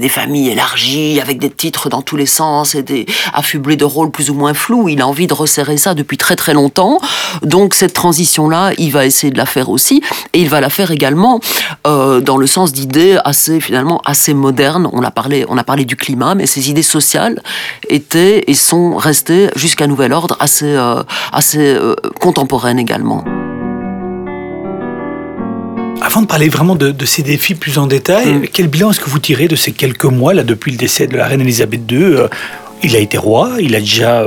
des familles élargies, avec des titres dans tous les sens et des affublés de rôles plus ou moins flous. Il a envie de resserrer ça depuis très très longtemps. Donc cette transition-là, il va essayer de la faire aussi, et il va la faire également euh, dans le sens d'idées assez finalement assez modernes. On a parlé, on a parlé du climat, mais ces idées sociales étaient et sont restées jusqu'à nouvel ordre assez euh, assez euh, contemporaines également. Avant de parler vraiment de, de ces défis plus en détail, Mm. quel bilan est-ce que vous tirez de ces quelques mois là depuis le décès de la reine Elisabeth II Il a été roi, il a déjà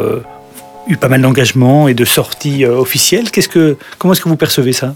eu pas mal d'engagements et de sorties officielles. Qu'est-ce que, comment est-ce que vous percevez ça?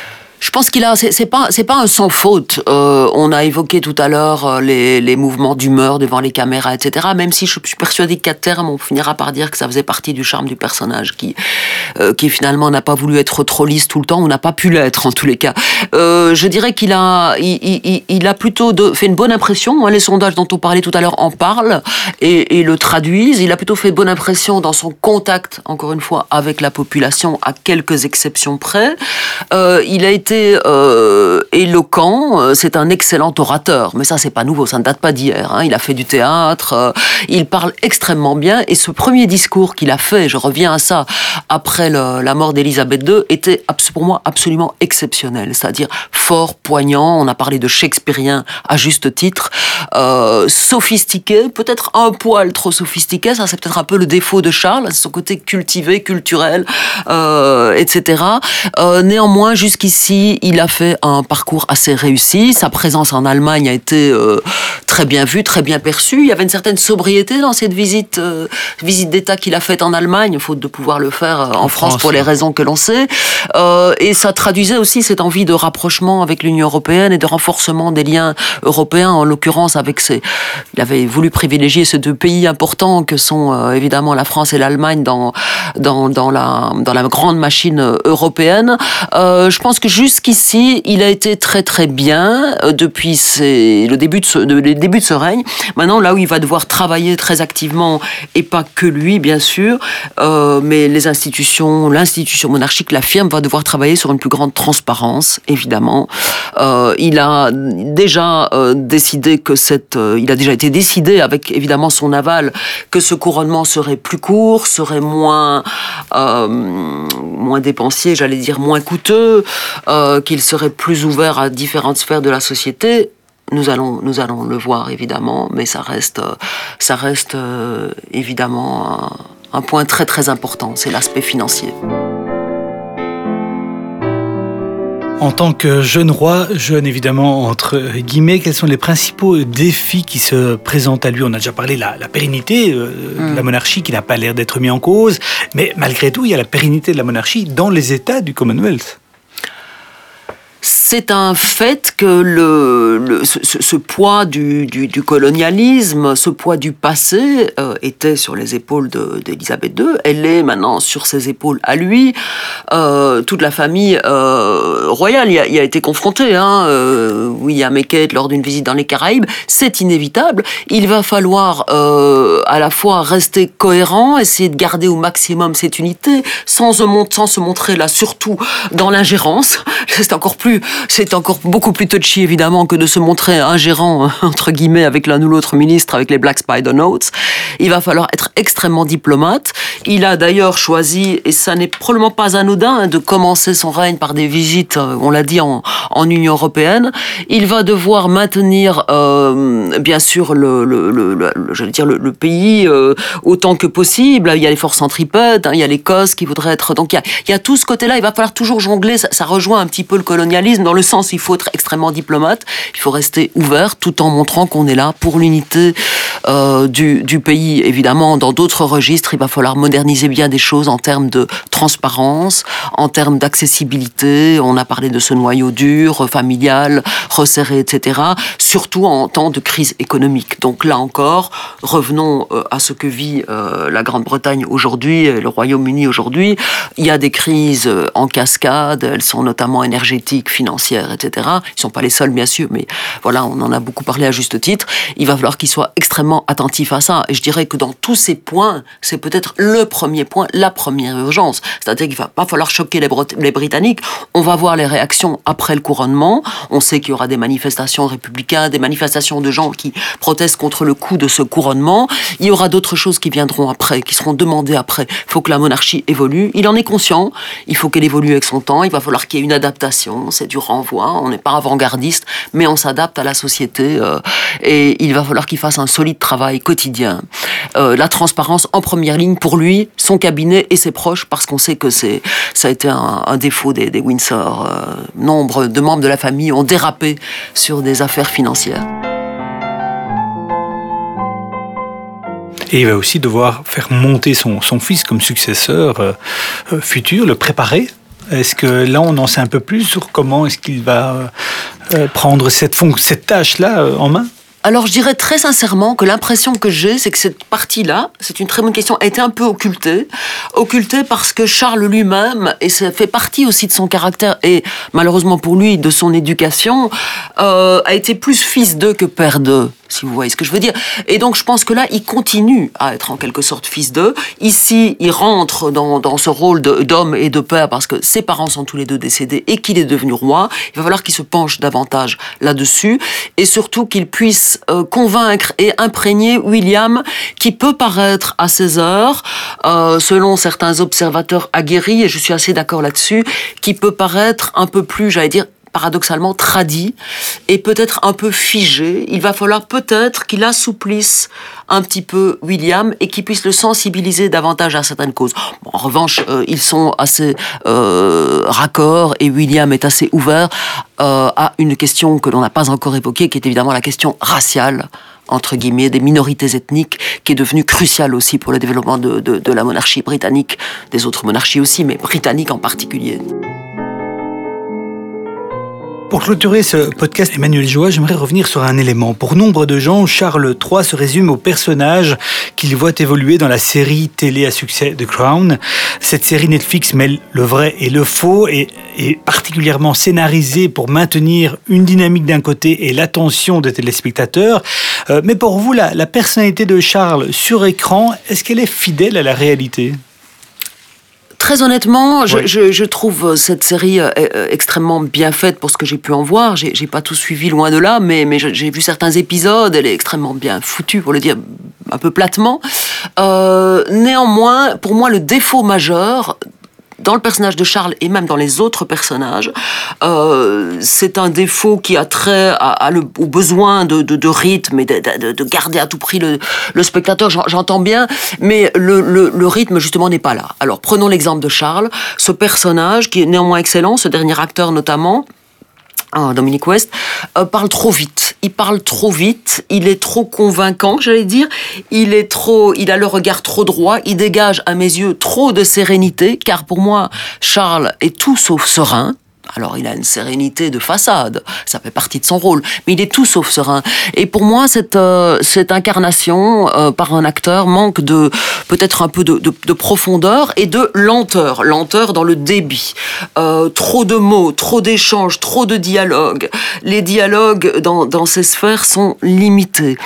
Je pense qu'il a, c'est pas, c'est pas un sans faute. Euh, on a évoqué tout à l'heure euh, les, les mouvements d'humeur devant les caméras, etc. Même si je suis persuadée qu'à terme, on finira par dire que ça faisait partie du charme du personnage, qui, euh, qui finalement n'a pas voulu être trop lisse tout le temps, ou n'a pas pu l'être en tous les cas. Euh, je dirais qu'il a, il- il- il a plutôt de- fait une bonne impression. hein. Les sondages dont on parlait tout à l'heure en parlent et, et le traduisent. Il a plutôt fait bonne impression dans son contact, encore une fois, avec la population, à quelques exceptions près. Euh, il a été euh, éloquent. euh, C'est un excellent orateur, mais ça c'est pas nouveau, ça ne date pas d'hier. hein. Il a fait du théâtre. euh, il parle extrêmement bien. Et ce premier discours qu'il a fait, je reviens à ça, après la mort d'Élisabeth II, était pour moi absolument exceptionnel. C'est-à-dire fort, poignant. On a parlé de shakespearien à juste titre, sophistiqué, peut-être un poil trop sophistiqué. Ça c'est peut-être un peu le défaut de Charles, son côté cultivé, culturel, etc. Néanmoins, jusqu'ici, il a fait un parcours assez réussi. Sa présence en Allemagne a été euh, très bien vue, très bien perçue. Il y avait une certaine sobriété dans cette visite, euh, visite d'État qu'il a faite en Allemagne, faute de pouvoir le faire euh, en, France, France, pour les raisons que l'on sait. Euh, et ça traduisait aussi cette envie de rapprochement avec l'Union européenne et de renforcement des liens européens, en l'occurrence avec ces. Il avait voulu privilégier ces deux pays importants que sont évidemment la France et l'Allemagne dans dans dans la dans la grande machine européenne. Je pense que jusqu'ici, il a été très très bien euh, depuis le début de ce, de- ce règne. Maintenant, là où il va devoir travailler très activement, et pas que lui, bien sûr, euh, mais les institutions, l'institution monarchique, la firme, va devoir travailler sur une plus grande transparence, évidemment. Euh, il a déjà décidé que cette, il a déjà été décidé avec évidemment son aval que ce couronnement serait plus court, serait moins moins dépensier, j'allais dire moins coûteux, euh, qu'il serait plus ouvert à différentes sphères de la société. Nous allons, nous allons le voir évidemment, mais ça reste, euh, ça reste euh, évidemment un, un point très très important, c'est l'aspect financier. En tant que jeune roi, jeune évidemment entre guillemets, quels sont les principaux défis qui se présentent à lui? On a déjà parlé de la, la pérennité euh, de la monarchie qui n'a pas l'air d'être mis en cause, mais malgré tout, il y a la pérennité de la monarchie dans les États du Commonwealth. C'est un fait que le, ce, poids du, colonialisme, ce poids du passé euh, était sur les épaules d'Elisabeth II. Elle est maintenant sur ses épaules à lui. Euh, toute la famille euh, royale y a, été confrontée. Hein, William et lors d'une visite dans les Caraïbes, c'est inévitable. Il va falloir à la fois rester cohérent, essayer de garder au maximum cette unité, sans se, sans se montrer là surtout dans l'ingérence. C'est encore plus, c'est encore beaucoup plus touchy évidemment que de se montrer ingérant entre guillemets avec l'un ou l'autre ministre avec les Black Spider Notes. Il va falloir être extrêmement diplomate. Il a d'ailleurs choisi, et ça n'est probablement pas anodin, de commencer son règne par des visites, euh, on l'a dit, en, Union européenne. Il va devoir maintenir, euh, bien sûr, le, le, le, dire, le, pays euh, autant que possible. Il y a les forces centripètes, hein, il y a l'Écosse qui voudrait être. Donc il y a, il y a tout ce côté-là. Il va falloir toujours jongler. Ça, ça rejoint un petit peu le colonialisme dans le sens il faut être extrêmement diplomate. Il faut rester ouvert tout en montrant qu'on est là pour l'unité euh, du, du, pays. Évidemment, dans d'autres registres, il va falloir moderniser bien des choses en termes de transparence, en termes d'accessibilité. On a parlé de ce noyau dur, familial, resserré, etc. Surtout en temps de crise économique. Donc là encore, revenons euh, à ce que vit euh, la Grande-Bretagne aujourd'hui, le Royaume-Uni aujourd'hui. Il y a des crises en cascade. Elles sont notamment énergétiques, financières, etc. Ils sont pas les seuls, bien sûr, mais voilà, on en a beaucoup parlé à juste titre. Il va falloir qu'ils soient extrêmement attentifs à ça. Et je dirais que dans tous ces points, c'est peut-être le premier point, la première urgence. C'est-à-dire qu'il va pas falloir choquer les, les, Britanniques. On va voir les réactions après le couronnement. On sait qu'il y aura des manifestations républicaines, des manifestations de gens qui protestent contre le coup de ce couronnement. Il y aura d'autres choses qui viendront après, qui seront demandées après. Il faut que la monarchie évolue. Il en est conscient. Il faut qu'elle évolue avec son temps. Il va falloir qu'il y ait une adaptation. C'est du renvoi. On n'est pas avant-gardiste, mais on s'adapte à la société. Euh, et il va falloir qu'il fasse un solide travail quotidien. Euh, la transparence en première ligne pour lui, son cabinet et ses proches, parce qu'on sait que c'est ça a été un, défaut des, Windsor. Euh, nombre de membres de la famille ont dérapé sur des affaires financières. Et il va aussi devoir faire monter son fils comme successeur futur, le préparer est-ce que là, on en sait un peu plus sur comment est-ce qu'il va euh, prendre cette, tâche-là euh, en main? Alors je dirais très sincèrement que l'impression que j'ai, c'est que cette partie-là, c'est une très bonne question, a été un peu occultée. Occultée parce que Charles lui-même, et ça fait partie aussi de son caractère, et malheureusement pour lui, de son éducation, euh, a été plus fils d'eux que père d'eux si vous voyez ce que je veux dire. Et donc je pense que là, il continue à être en quelque sorte fils d'eux. Ici, il rentre dans, dans ce rôle d'homme et de père parce que ses parents sont tous les deux décédés et qu'il est devenu roi. Il va falloir qu'il se penche davantage là-dessus et surtout qu'il puisse euh, convaincre et imprégner William qui peut paraître à ses heures, euh, selon certains observateurs aguerris, et je suis assez d'accord là-dessus, qui peut paraître un peu plus, j'allais dire, paradoxalement tradit et peut-être un peu figé. Il va falloir peut-être qu'il assouplisse un petit peu William et qu'il puisse le sensibiliser davantage à certaines causes. en revanche, euh, ils sont assez euh, raccords et William est assez ouvert euh, à une question que l'on n'a pas encore évoquée, qui est évidemment la question raciale entre guillemets, des minorités ethniques, qui est devenue cruciale aussi pour le développement de, de la monarchie britannique, des autres monarchies aussi, mais britannique en particulier. Pour clôturer ce podcast Emmanuel Joie, j'aimerais revenir sur un élément. Pour nombre de gens, Charles III se résume au personnage qu'il voit évoluer dans la série télé à succès The Crown. Cette série Netflix mêle le vrai et le faux et est particulièrement scénarisée pour maintenir une dynamique d'un côté et l'attention des téléspectateurs. Euh, mais pour vous, la personnalité de Charles sur écran, est-ce qu'elle est fidèle à la réalité? Très honnêtement, je, je, je, trouve cette série euh, euh, extrêmement bien faite pour ce que j'ai pu en voir. J'ai pas tout suivi loin de là, mais, mais j'ai vu certains épisodes. Elle est extrêmement bien foutue, pour le dire un peu platement. Euh, néanmoins, pour moi, le défaut majeur dans le personnage de Charles et même dans les autres personnages, euh, c'est un défaut qui a trait à, le, au besoin de, de, de rythme et de, de, de, garder à tout prix le, le spectateur. J'entends bien, mais le, le rythme justement n'est pas là. Alors prenons l'exemple de Charles, ce personnage qui est néanmoins excellent, ce dernier acteur notamment. Ah, Dominique West, euh, parle trop vite. Il parle trop vite, il est trop convaincant, j'allais dire. Il est trop, il a le regard trop droit, il dégage à mes yeux trop de sérénité, car pour moi, Charles est tout sauf serein Alors il a une sérénité de façade, ça fait partie de son rôle, mais il est tout sauf serein. Et pour moi, cette, euh, cette incarnation euh, par un acteur manque de peut-être un peu de, de, de, profondeur et de lenteur, lenteur dans le débit. Euh, trop de mots, trop d'échanges, trop de dialogues. Les dialogues dans, dans ces sphères sont limités.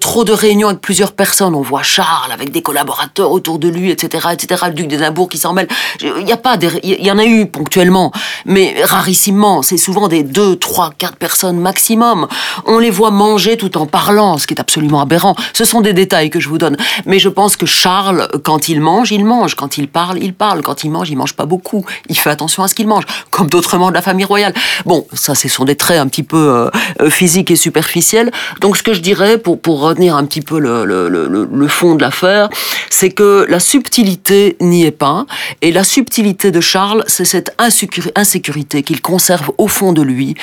Trop de réunions avec plusieurs personnes. On voit Charles avec des collaborateurs autour de lui, etc., etc. Le duc d'Édimbourg qui s'en mêle. Il y a pas, il y en a eu ponctuellement, mais rarissimement. C'est souvent des deux, trois, quatre personnes maximum. On les voit manger tout en parlant, ce qui est absolument aberrant. Ce sont des détails que je vous donne. Mais je pense que Charles, quand il mange, il mange. Quand il parle, il parle. Quand il mange, il mange pas beaucoup. Il fait attention à ce qu'il mange, comme d'autres membres de la famille royale. Bon, ça, ce sont des traits un petit peu euh, euh, physiques et superficiels. Donc, ce que je dirais, pour, pour retenir un petit peu le, le, le fond de l'affaire, c'est que la subtilité n'y est pas. Et la subtilité de Charles, c'est cette insécurité qu'il conserve au fond de lui.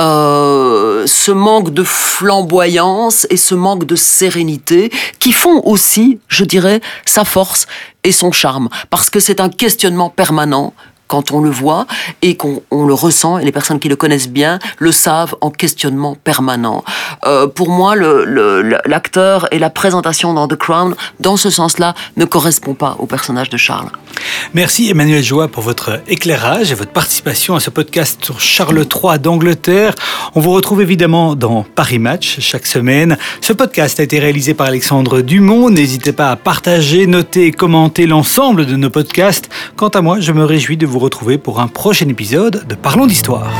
Euh, ce manque de flamboyance et ce manque de sérénité qui font aussi, je dirais, sa force et son charme. Parce que c'est un questionnement permanent quand on le voit et qu'on on le ressent, et les personnes qui le connaissent bien le savent en questionnement permanent. Euh, pour moi, l'acteur le, le, et la présentation dans The Crown, dans ce sens-là, ne correspond pas au personnage de Charles. Merci Emmanuel Joie pour votre éclairage et votre participation à ce podcast sur Charles III d'Angleterre. On vous retrouve évidemment dans Paris Match chaque semaine. Ce podcast a été réalisé par Alexandre Dumont. N'hésitez pas à partager, noter et commenter l'ensemble de nos podcasts. Quant à moi, je me réjouis de vous retrouver pour un prochain épisode de Parlons d'Histoire.